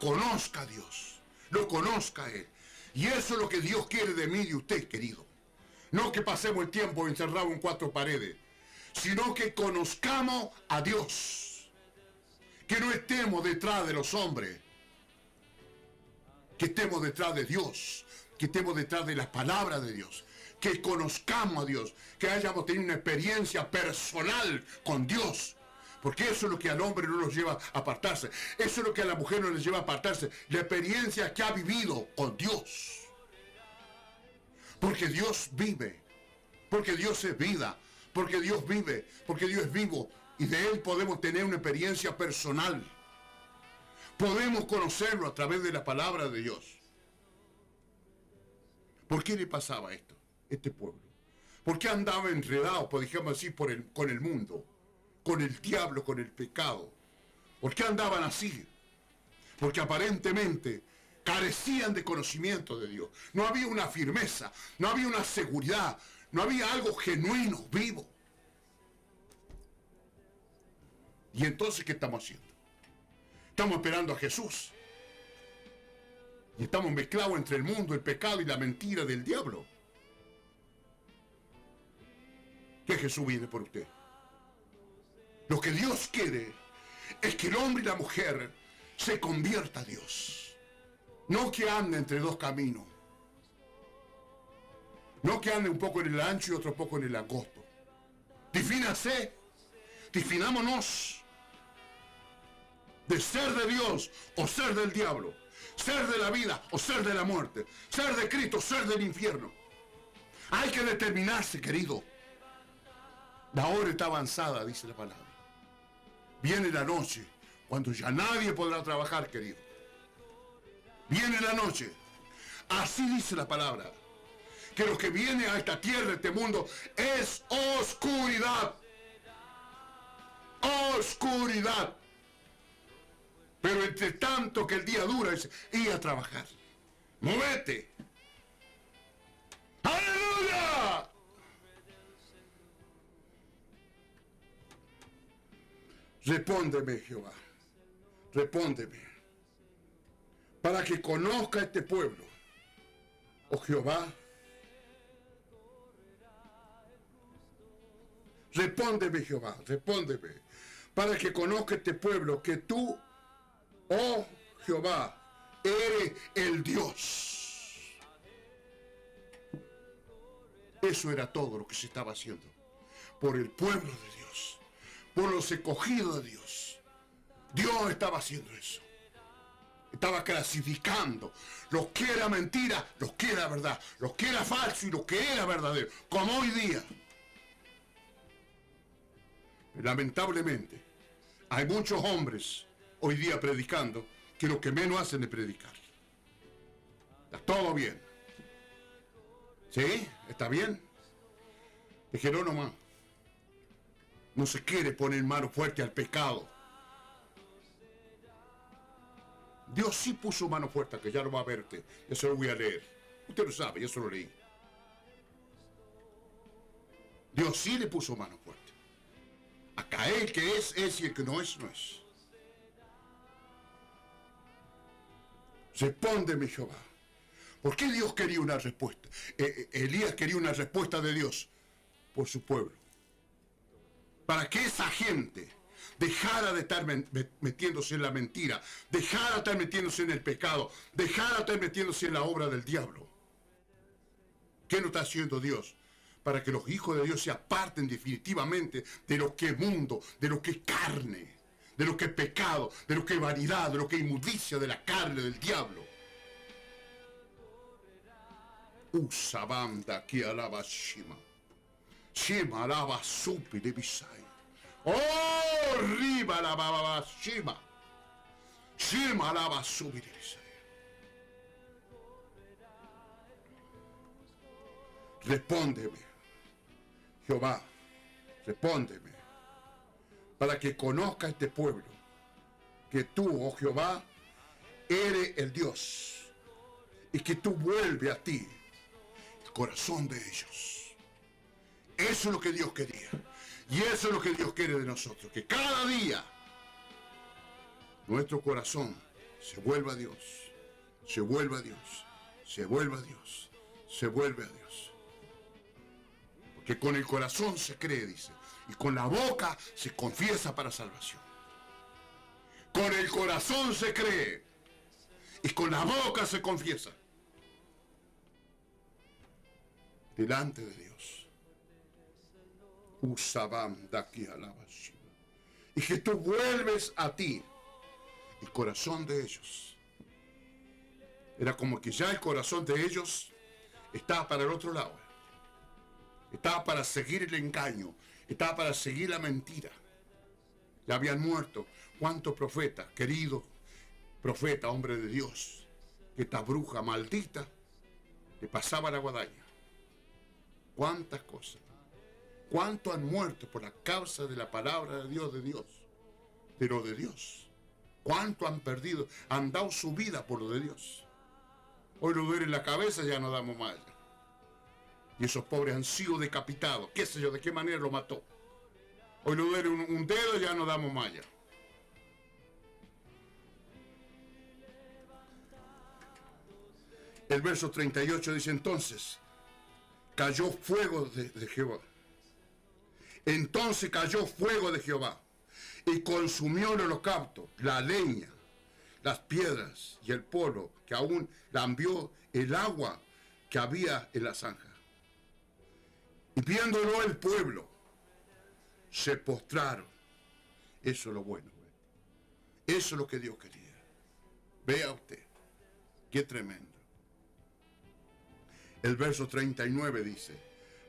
D: conozca a Dios, lo conozca a Él. Y eso es lo que Dios quiere de mí y de usted, querido. No que pasemos el tiempo encerrado en cuatro paredes, sino que conozcamos a Dios. Que no estemos detrás de los hombres, que estemos detrás de Dios, que estemos detrás de las palabras de Dios, que conozcamos a Dios, que hayamos tenido una experiencia personal con Dios. Porque eso es lo que al hombre no nos lleva a apartarse. Eso es lo que a la mujer no les lleva a apartarse. La experiencia que ha vivido con Dios. Porque Dios vive. Porque Dios es vida. Porque Dios vive. Porque Dios es vivo. Y de Él podemos tener una experiencia personal. Podemos conocerlo a través de la palabra de Dios. ¿Por qué le pasaba esto? Este pueblo. ¿Por qué andaba enredado, por digamos así, por el, con el mundo? Con el diablo, con el pecado. ¿Por qué andaban así? Porque aparentemente carecían de conocimiento de Dios. No había una firmeza, no había una seguridad, no había algo genuino, vivo. ¿Y entonces qué estamos haciendo? Estamos esperando a Jesús. Y estamos mezclados entre el mundo, el pecado y la mentira del diablo. Que Jesús viene por usted. Lo que Dios quiere es que el hombre y la mujer se convierta a Dios. No que ande entre dos caminos. No que ande un poco en el ancho y otro poco en el angosto. Defínase. Definámonos de ser de Dios o ser del diablo, ser de la vida o ser de la muerte, ser de Cristo ser del infierno. Hay que determinarse, querido. La hora está avanzada, dice la palabra. Viene la noche, cuando ya nadie podrá trabajar, querido. Viene la noche. Así dice la palabra. Que lo que viene a esta tierra, este mundo, es oscuridad. Oscuridad. Pero entre tanto que el día dura, es ir a trabajar. ¡Movete! ¡Aleluya! Respóndeme, Jehová. Respóndeme. Para que conozca este pueblo. Oh Jehová. Respóndeme, Jehová. Respóndeme. Para que conozca este pueblo que tú Oh Jehová, eres el Dios. Eso era todo lo que se estaba haciendo. Por el pueblo de Dios. Por los escogidos de Dios. Dios estaba haciendo eso. Estaba clasificando lo que era mentira, lo que era verdad, lo que era falso y lo que era verdadero. Como hoy día. Lamentablemente, hay muchos hombres hoy día predicando que lo que menos hacen es predicar. Está todo bien. ¿Sí? ¿Está bien? Dijeron nomás. No se quiere poner mano fuerte al pecado. Dios sí puso mano fuerte, que ya lo va a verte. Eso lo voy a leer. Usted lo sabe, yo eso lo leí. Dios sí le puso mano fuerte. Acá el que es, es y el que no es, no es. Respóndeme, Jehová. ¿Por qué Dios quería una respuesta? Eh, eh, Elías quería una respuesta de Dios por su pueblo. Para que esa gente dejara de estar metiéndose en la mentira, dejara de estar metiéndose en el pecado, dejara de estar metiéndose en la obra del diablo. ¿Qué no está haciendo Dios? Para que los hijos de Dios se aparten definitivamente de lo que es mundo, de lo que es carne de lo que es pecado, de lo que es vanidad, de lo que es inmundicia de la carne del diablo. Usa banda que alaba Shima. Shima alaba supi de. Oh, riba alaba Shima. Shima Bisai. Respóndeme, Jehová, respóndeme para que conozca este pueblo que tú, oh Jehová, eres el Dios y que tú vuelves a ti el corazón de ellos. Eso es lo que Dios quería. Y eso es lo que Dios quiere de nosotros. Que cada día nuestro corazón se vuelva a Dios. Se vuelva a Dios. Se vuelva a Dios. Se vuelve a Dios. Porque con el corazón se cree, dice y con la boca se confiesa para salvación. Con el corazón se cree y con la boca se confiesa. delante de Dios. Y que tú vuelves a ti el corazón de ellos. Era como que ya el corazón de ellos estaba para el otro lado. Estaba para seguir el engaño. Estaba para seguir la mentira. Ya habían muerto. ¿Cuántos profetas, querido profeta, hombre de Dios, que esta bruja maldita le pasaba la guadaña? ¿Cuántas cosas? ¿Cuántos han muerto por la causa de la palabra de Dios, de Dios? De lo de Dios. ¿Cuánto han perdido? Han dado su vida por lo de Dios. Hoy lo duele en la cabeza, ya no damos más. Y esos pobres han sido decapitados. ¿Qué sé yo? ¿De qué manera lo mató? Hoy lo duele un, un dedo, ya no damos más. El verso 38 dice entonces, cayó fuego de, de Jehová. Entonces cayó fuego de Jehová y consumió el holocausto, la leña, las piedras y el polvo, que aún lambió el agua que había en la zanja. Y viéndolo el pueblo, se postraron. Eso es lo bueno. Eso es lo que Dios quería. Vea usted, qué tremendo. El verso 39 dice,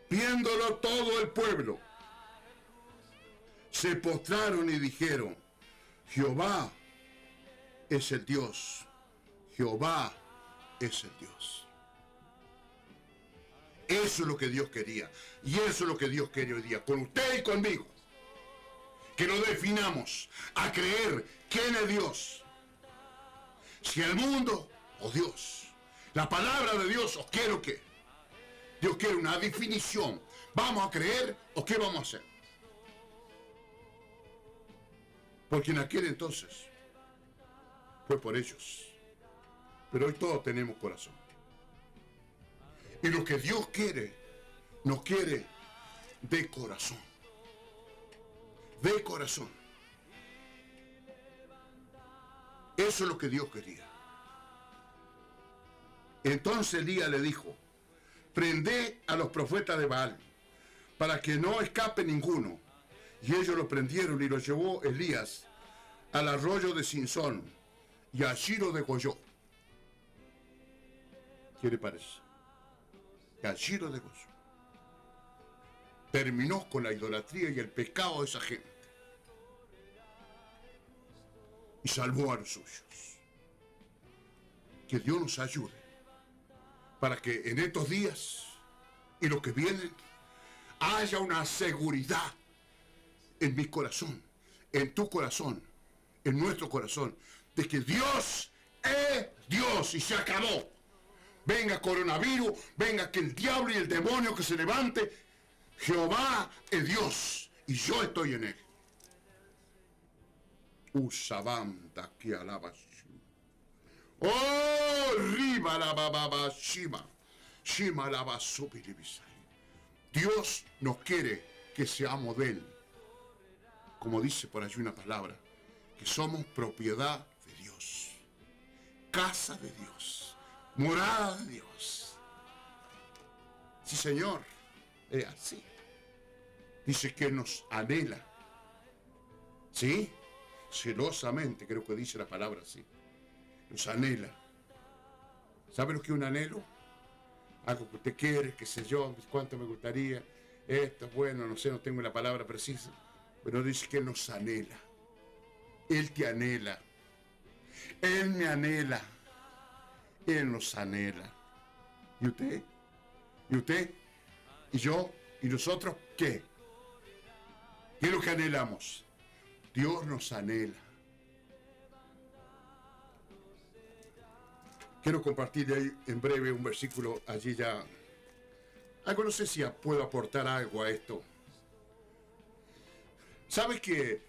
D: viéndolo todo el pueblo, se postraron y dijeron, Jehová es el Dios, Jehová es el Dios. Eso es lo que Dios quería. Y eso es lo que Dios quiere hoy día, con usted y conmigo. Que nos definamos a creer quién es Dios. Si el mundo o Dios. La palabra de Dios o quiero que. Dios quiere una definición. ¿Vamos a creer o qué vamos a hacer? Porque en aquel entonces fue por ellos. Pero hoy todos tenemos corazón. Y lo que Dios quiere, nos quiere de corazón. De corazón. Eso es lo que Dios quería. Entonces Elías le dijo, prende a los profetas de Baal, para que no escape ninguno. Y ellos lo prendieron y lo llevó Elías al arroyo de Sinsón, y allí lo degolló. ¿Qué le parece? Y allí lo degolló. Terminó con la idolatría y el pecado de esa gente. Y salvó a los suyos. Que Dios nos ayude para que en estos días y los que vienen haya una seguridad en mi corazón, en tu corazón, en nuestro corazón, de que Dios es Dios y se acabó. Venga coronavirus, venga que el diablo y el demonio que se levante, Jehová es Dios y yo estoy en él. Que alabas. Oh, riba la baba shima. Shima. Dios nos quiere que seamos de él. Como dice por allí una palabra, que somos propiedad de Dios. Casa de Dios. Morada de Dios. Sí, Señor. Es así. Dice que nos anhela. ¿Sí? Celosamente, creo que dice la palabra así. Nos anhela. ¿Sabe lo que es un anhelo? Algo que usted quiere, qué sé yo, cuánto me gustaría. Esto, bueno, no sé, no tengo la palabra precisa. Pero dice que nos anhela. Él te anhela. Él me anhela. Él nos anhela. ¿Y usted? ¿Y usted? ¿Y yo? ¿Y nosotros qué? ¿Qué es lo que anhelamos? Dios nos anhela. Quiero compartir ahí en breve un versículo allí ya. Algo no sé si puedo aportar algo a esto. ¿Sabes que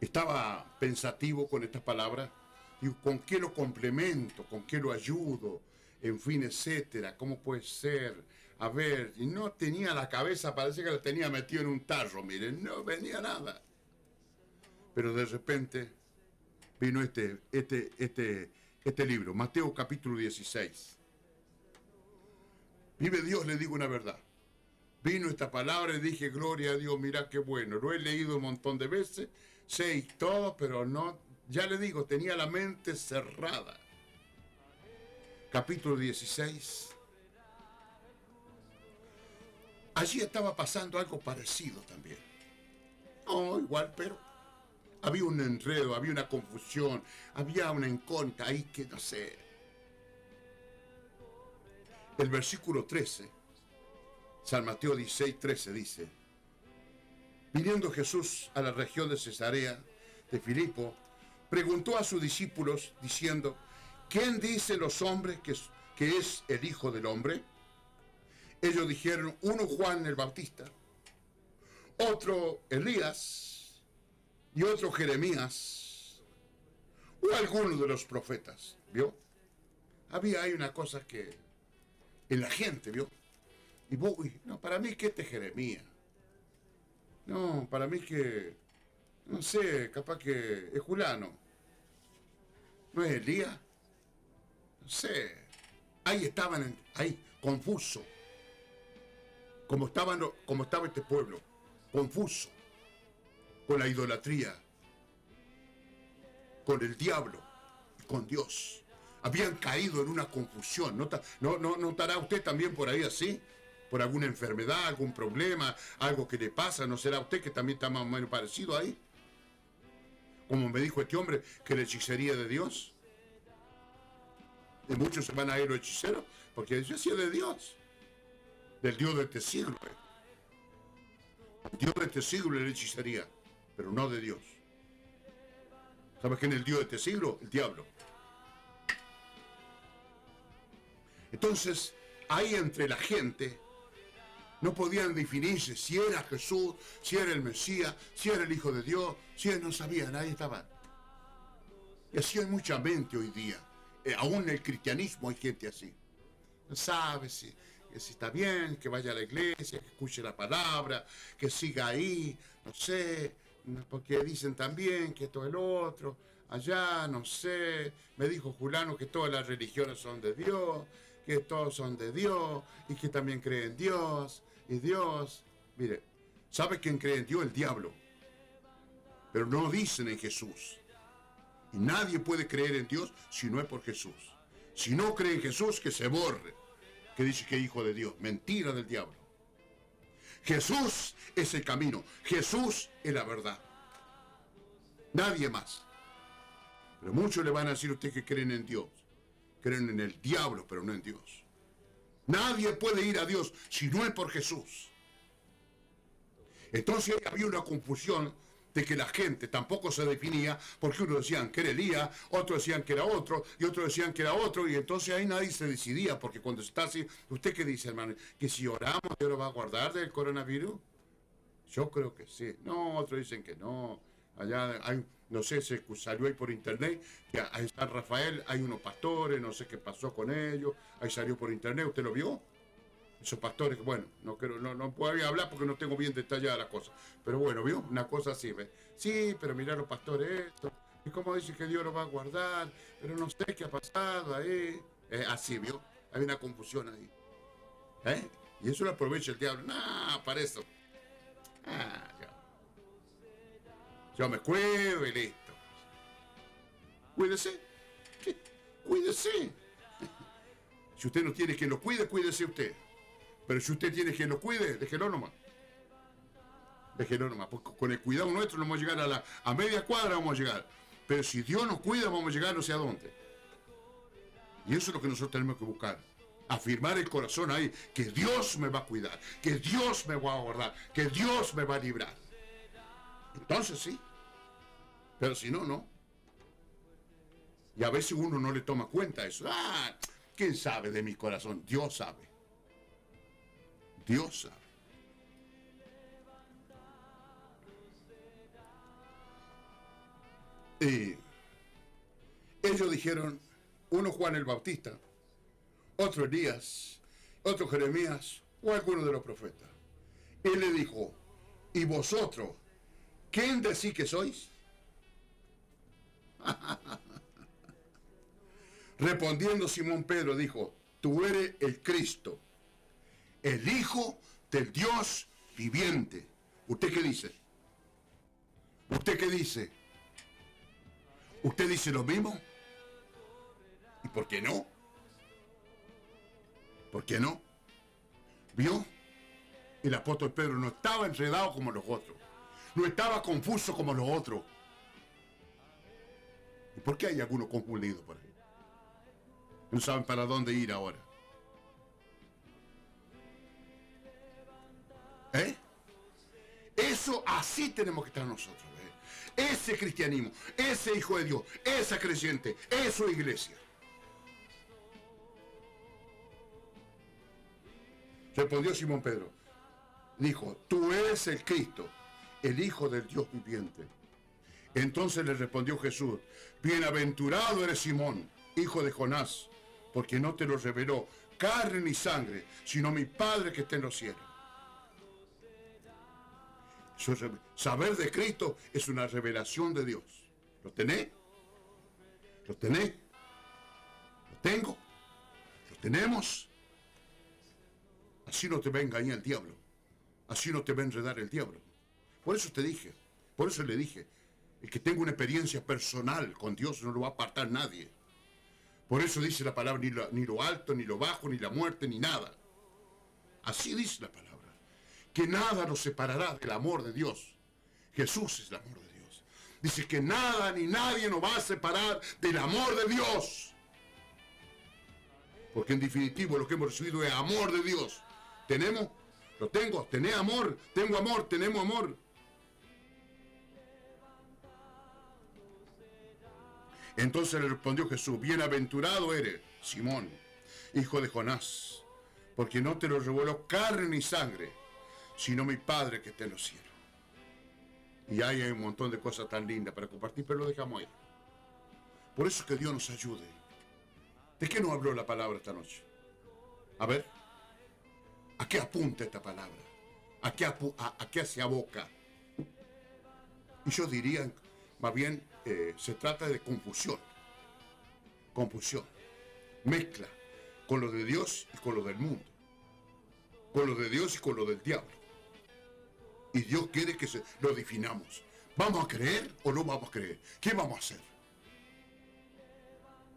D: estaba pensativo con estas palabras? Y con qué lo complemento, con qué lo ayudo, en fin, etcétera, cómo puede ser. A ver, y no tenía la cabeza, parece que la tenía metido en un tarro, miren, no venía nada. Pero de repente vino este, este, este, este libro, Mateo capítulo 16. Vive Dios, le digo una verdad. Vino esta palabra y dije, gloria a Dios, mira qué bueno. Lo he leído un montón de veces, sé todo, pero no, ya le digo, tenía la mente cerrada. Capítulo 16. Allí estaba pasando algo parecido también. No, igual, pero había un enredo, había una confusión, había una incógnita ahí que no sé. El versículo 13, San Mateo 16, 13 dice, viniendo Jesús a la región de Cesarea de Filipo, preguntó a sus discípulos diciendo, ¿quién dicen los hombres que que es el Hijo del Hombre? Ellos dijeron, uno Juan el Bautista, otro Elías y otro Jeremías o alguno de los profetas, ¿vio? Había ahí una cosa que en la gente, ¿vio? Y vos, no, para mí que este es Jeremías. No, para mí que, no sé, capaz que es Julano. ¿No es Elías? No sé. Ahí estaban, ahí, confuso. Como, estaban, como estaba este pueblo, confuso, con la idolatría, con el diablo, y con Dios. Habían caído en una confusión. ¿No, no, no notará usted también por ahí así? ¿Por alguna enfermedad, algún problema, algo que le pasa? ¿No será usted que también está más o menos parecido ahí? Como me dijo este hombre, que la hechicería de Dios. Y muchos se van a ir los hechiceros porque yo es de Dios. Del Dios de este siglo. eh. El Dios de este siglo es la hechicería, pero no de Dios. ¿Sabes quién es el Dios de este siglo? El diablo. Entonces, ahí entre la gente no podían definirse si era Jesús, si era el Mesías, si era el Hijo de Dios, si no sabían, ahí estaban. Y así hay mucha mente hoy día. Eh, aún en el cristianismo hay gente así. No sabe si, está bien, que vaya a la iglesia, que escuche la palabra, que siga ahí, no sé, porque dicen también que esto es el otro, allá, no sé, me dijo Julano que todas las religiones son de Dios, que todos son de Dios, y que también cree en Dios, y Dios, mire, ¿sabe quién cree en Dios? El diablo. Pero no dicen en Jesús. Y nadie puede creer en Dios si no es por Jesús. Si no cree en Jesús, que se borre. Que dice que es hijo de Dios. Mentira del diablo. Jesús es el camino. Jesús es la verdad. Nadie más. Pero muchos le van a decir a usted que creen en Dios. Creen en el diablo, pero no en Dios. Nadie puede ir a Dios si no es por Jesús. Entonces había una confusión de que la gente tampoco se definía porque unos decían que era Elías, otros decían que era otro y otros decían que era otro y entonces ahí nadie se decidía porque cuando está así, ¿usted qué dice hermano? Que si oramos Dios lo va a guardar del coronavirus. Yo creo que sí. No, otros dicen que no. Allá hay, no sé, se salió ahí por internet, que a- San Rafael hay unos pastores, no sé qué pasó con ellos, ahí salió por internet, ¿usted lo vio? Esos pastores, bueno, no, quiero, no, no puedo hablar porque no tengo bien detallada la cosa. Pero bueno, ¿vio? Una cosa así, ¿ve? Sí, pero mira los pastores esto. Y cómo dice que Dios lo va a guardar, pero no sé qué ha pasado ahí. Eh, así, ¿vio? Hay una confusión ahí. ¿Eh? Y eso lo aprovecha el diablo. No, para eso. Ah, ya. Yo me cuido y listo. Cuídese. Cuídese. Si usted no tiene quien lo cuide, cuídese usted. Pero si usted tiene quien lo cuide, déjelo nomás. Déjelo nomás. Porque con el cuidado nuestro no vamos a llegar a la a media cuadra, vamos a llegar. Pero si Dios nos cuida, vamos a llegar no sé a dónde. Y eso es lo que nosotros tenemos que buscar. Afirmar el corazón ahí, que Dios me va a cuidar, que Dios me va a guardar, que Dios me va a librar. Entonces sí. Pero si no, no. Y a veces uno no le toma cuenta eso. Ah, ¿quién sabe de mi corazón? Dios sabe. Dios sabe. Y ellos dijeron, uno Juan el Bautista, otro Elías, otro Jeremías o alguno de los profetas. Él le dijo, ¿y vosotros quién decís que sois? Respondiendo Simón Pedro dijo, tú eres el Cristo, el Hijo del Dios viviente. ¿Usted qué dice? ¿Usted qué dice? ¿Usted dice lo mismo? ¿Y por qué no? ¿Por qué no? ¿Vio? El apóstol Pedro no estaba enredado como los otros. No estaba confuso como los otros. ¿Y por qué hay algunos confundidos por ahí? No saben para dónde ir ahora. ¿Eh? Eso así tenemos que estar nosotros. ¿eh? Ese cristianismo, ese hijo de Dios, esa creyente, eso iglesia. Respondió Simón Pedro. Dijo, tú eres el Cristo, el Hijo del Dios viviente. Entonces le respondió Jesús, bienaventurado eres Simón, hijo de Jonás, porque no te lo reveló carne ni sangre, sino mi Padre que está en los cielos. Saber de Cristo es una revelación de Dios. ¿Lo tenés? ¿Lo tenés? ¿Lo tengo? ¿Lo tenemos? Así no te va a engañar el diablo. Así no te va a enredar el diablo. Por eso te dije, por eso le dije, el que tenga una experiencia personal con Dios no lo va a apartar nadie. Por eso dice la palabra, ni lo, ni lo alto, ni lo bajo, ni la muerte, ni nada. Así dice la palabra. Que nada nos separará del amor de Dios. Jesús es el amor de Dios. Dice que nada ni nadie nos va a separar del amor de Dios. Porque en definitivo lo que hemos recibido es amor de Dios. ¿Tenemos? Lo tengo. ¿Tenés amor? Tengo amor. Tenemos amor. Entonces le respondió Jesús, bienaventurado eres, Simón, hijo de Jonás, porque no te lo reveló carne ni sangre, sino mi Padre que está en los. Y hay un montón de cosas tan lindas para compartir, pero lo dejamos ahí. Por eso que Dios nos ayude. ¿De qué nos habló la palabra esta noche? A ver, ¿a qué apunta esta palabra? ¿A qué, a, a qué? Y yo diría, más bien, eh, se trata de confusión. Confusión. Mezcla con lo de Dios y con lo del mundo. Con lo de Dios y con lo del diablo. Y Dios quiere que lo definamos. ¿Vamos a creer o no vamos a creer? ¿Qué vamos a hacer?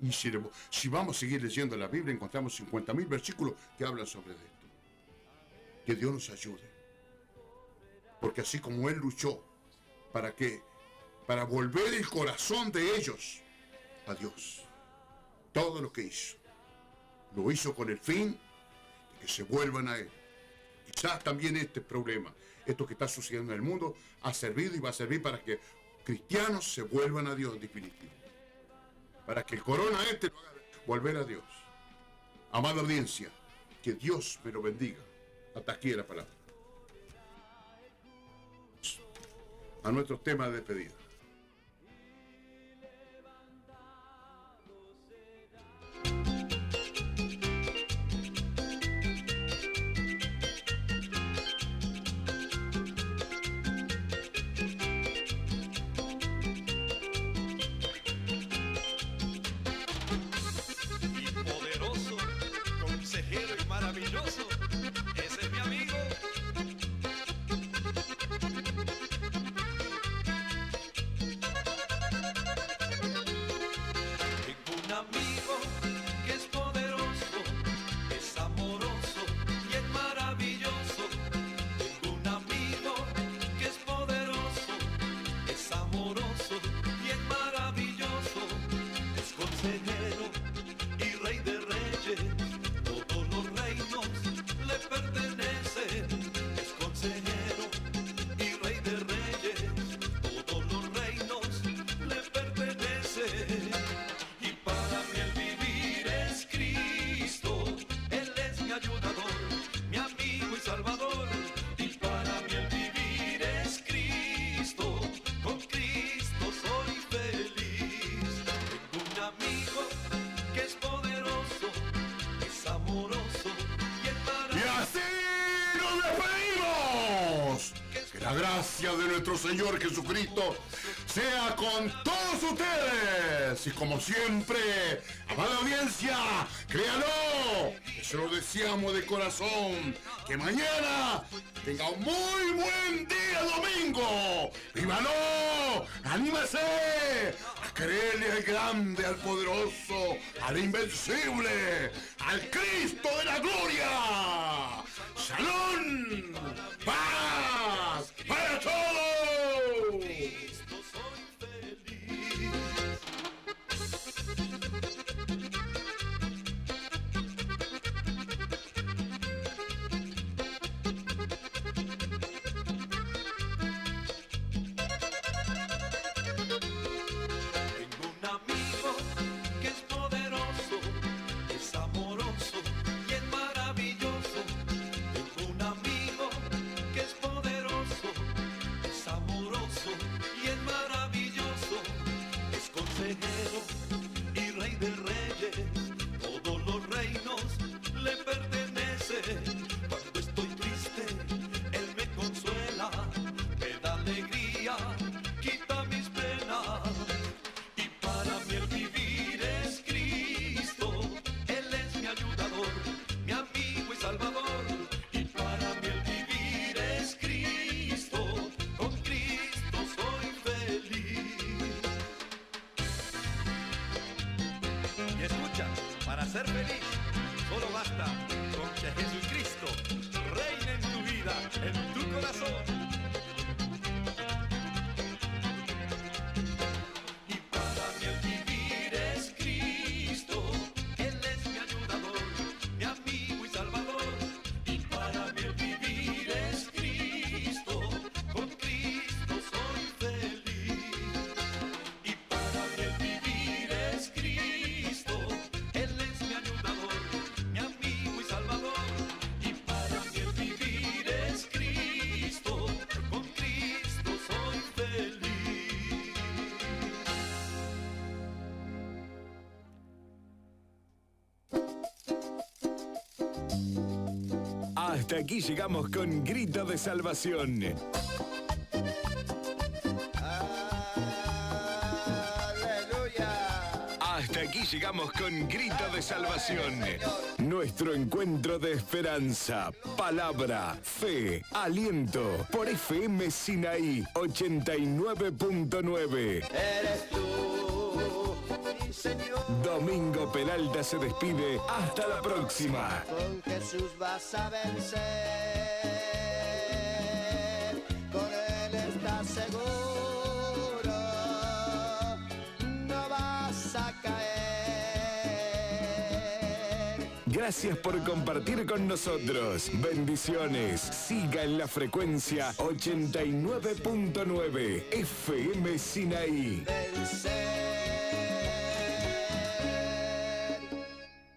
D: Y si, si vamos a seguir leyendo la Biblia, encontramos 50.000 versículos que hablan sobre esto. Que Dios nos ayude. Porque así como Él luchó para que, para volver el corazón de ellos a Dios, todo lo que hizo, lo hizo con el fin de que se vuelvan a Él. Quizás también este problema, esto que está sucediendo en el mundo, ha servido y va a servir para que cristianos se vuelvan a Dios en definitivo. Para que el corona este lo haga volver a Dios. Amada audiencia, que Dios me lo bendiga. Hasta aquí la palabra. A nuestro tema de despedida.
B: Gracia de nuestro Señor Jesucristo sea con todos ustedes. Y como siempre, amada audiencia, créalo. Se lo deseamos de corazón. Que mañana tenga un muy buen día domingo. ¡Vívalo! ¡Anímese! A creerle al grande, al poderoso, al invencible, al Cristo de la gloria. ¡Salón! ¡Paz! ¡Para todos!
A: Hasta aquí llegamos con Grito de Salvación. Hasta aquí llegamos con Grito de Salvación. Nuestro encuentro de esperanza, palabra, fe, aliento por FM Sinaí 89.9.
K: Eres tú, mi Señor.
A: Domingo Peralta se despide. Hasta la próxima.
K: Con Jesús vas a vencer. Con Él estás seguro. No vas a caer.
A: Gracias por compartir con nosotros. Bendiciones. Siga en la frecuencia 89.9 FM Sinaí.
K: Vencer.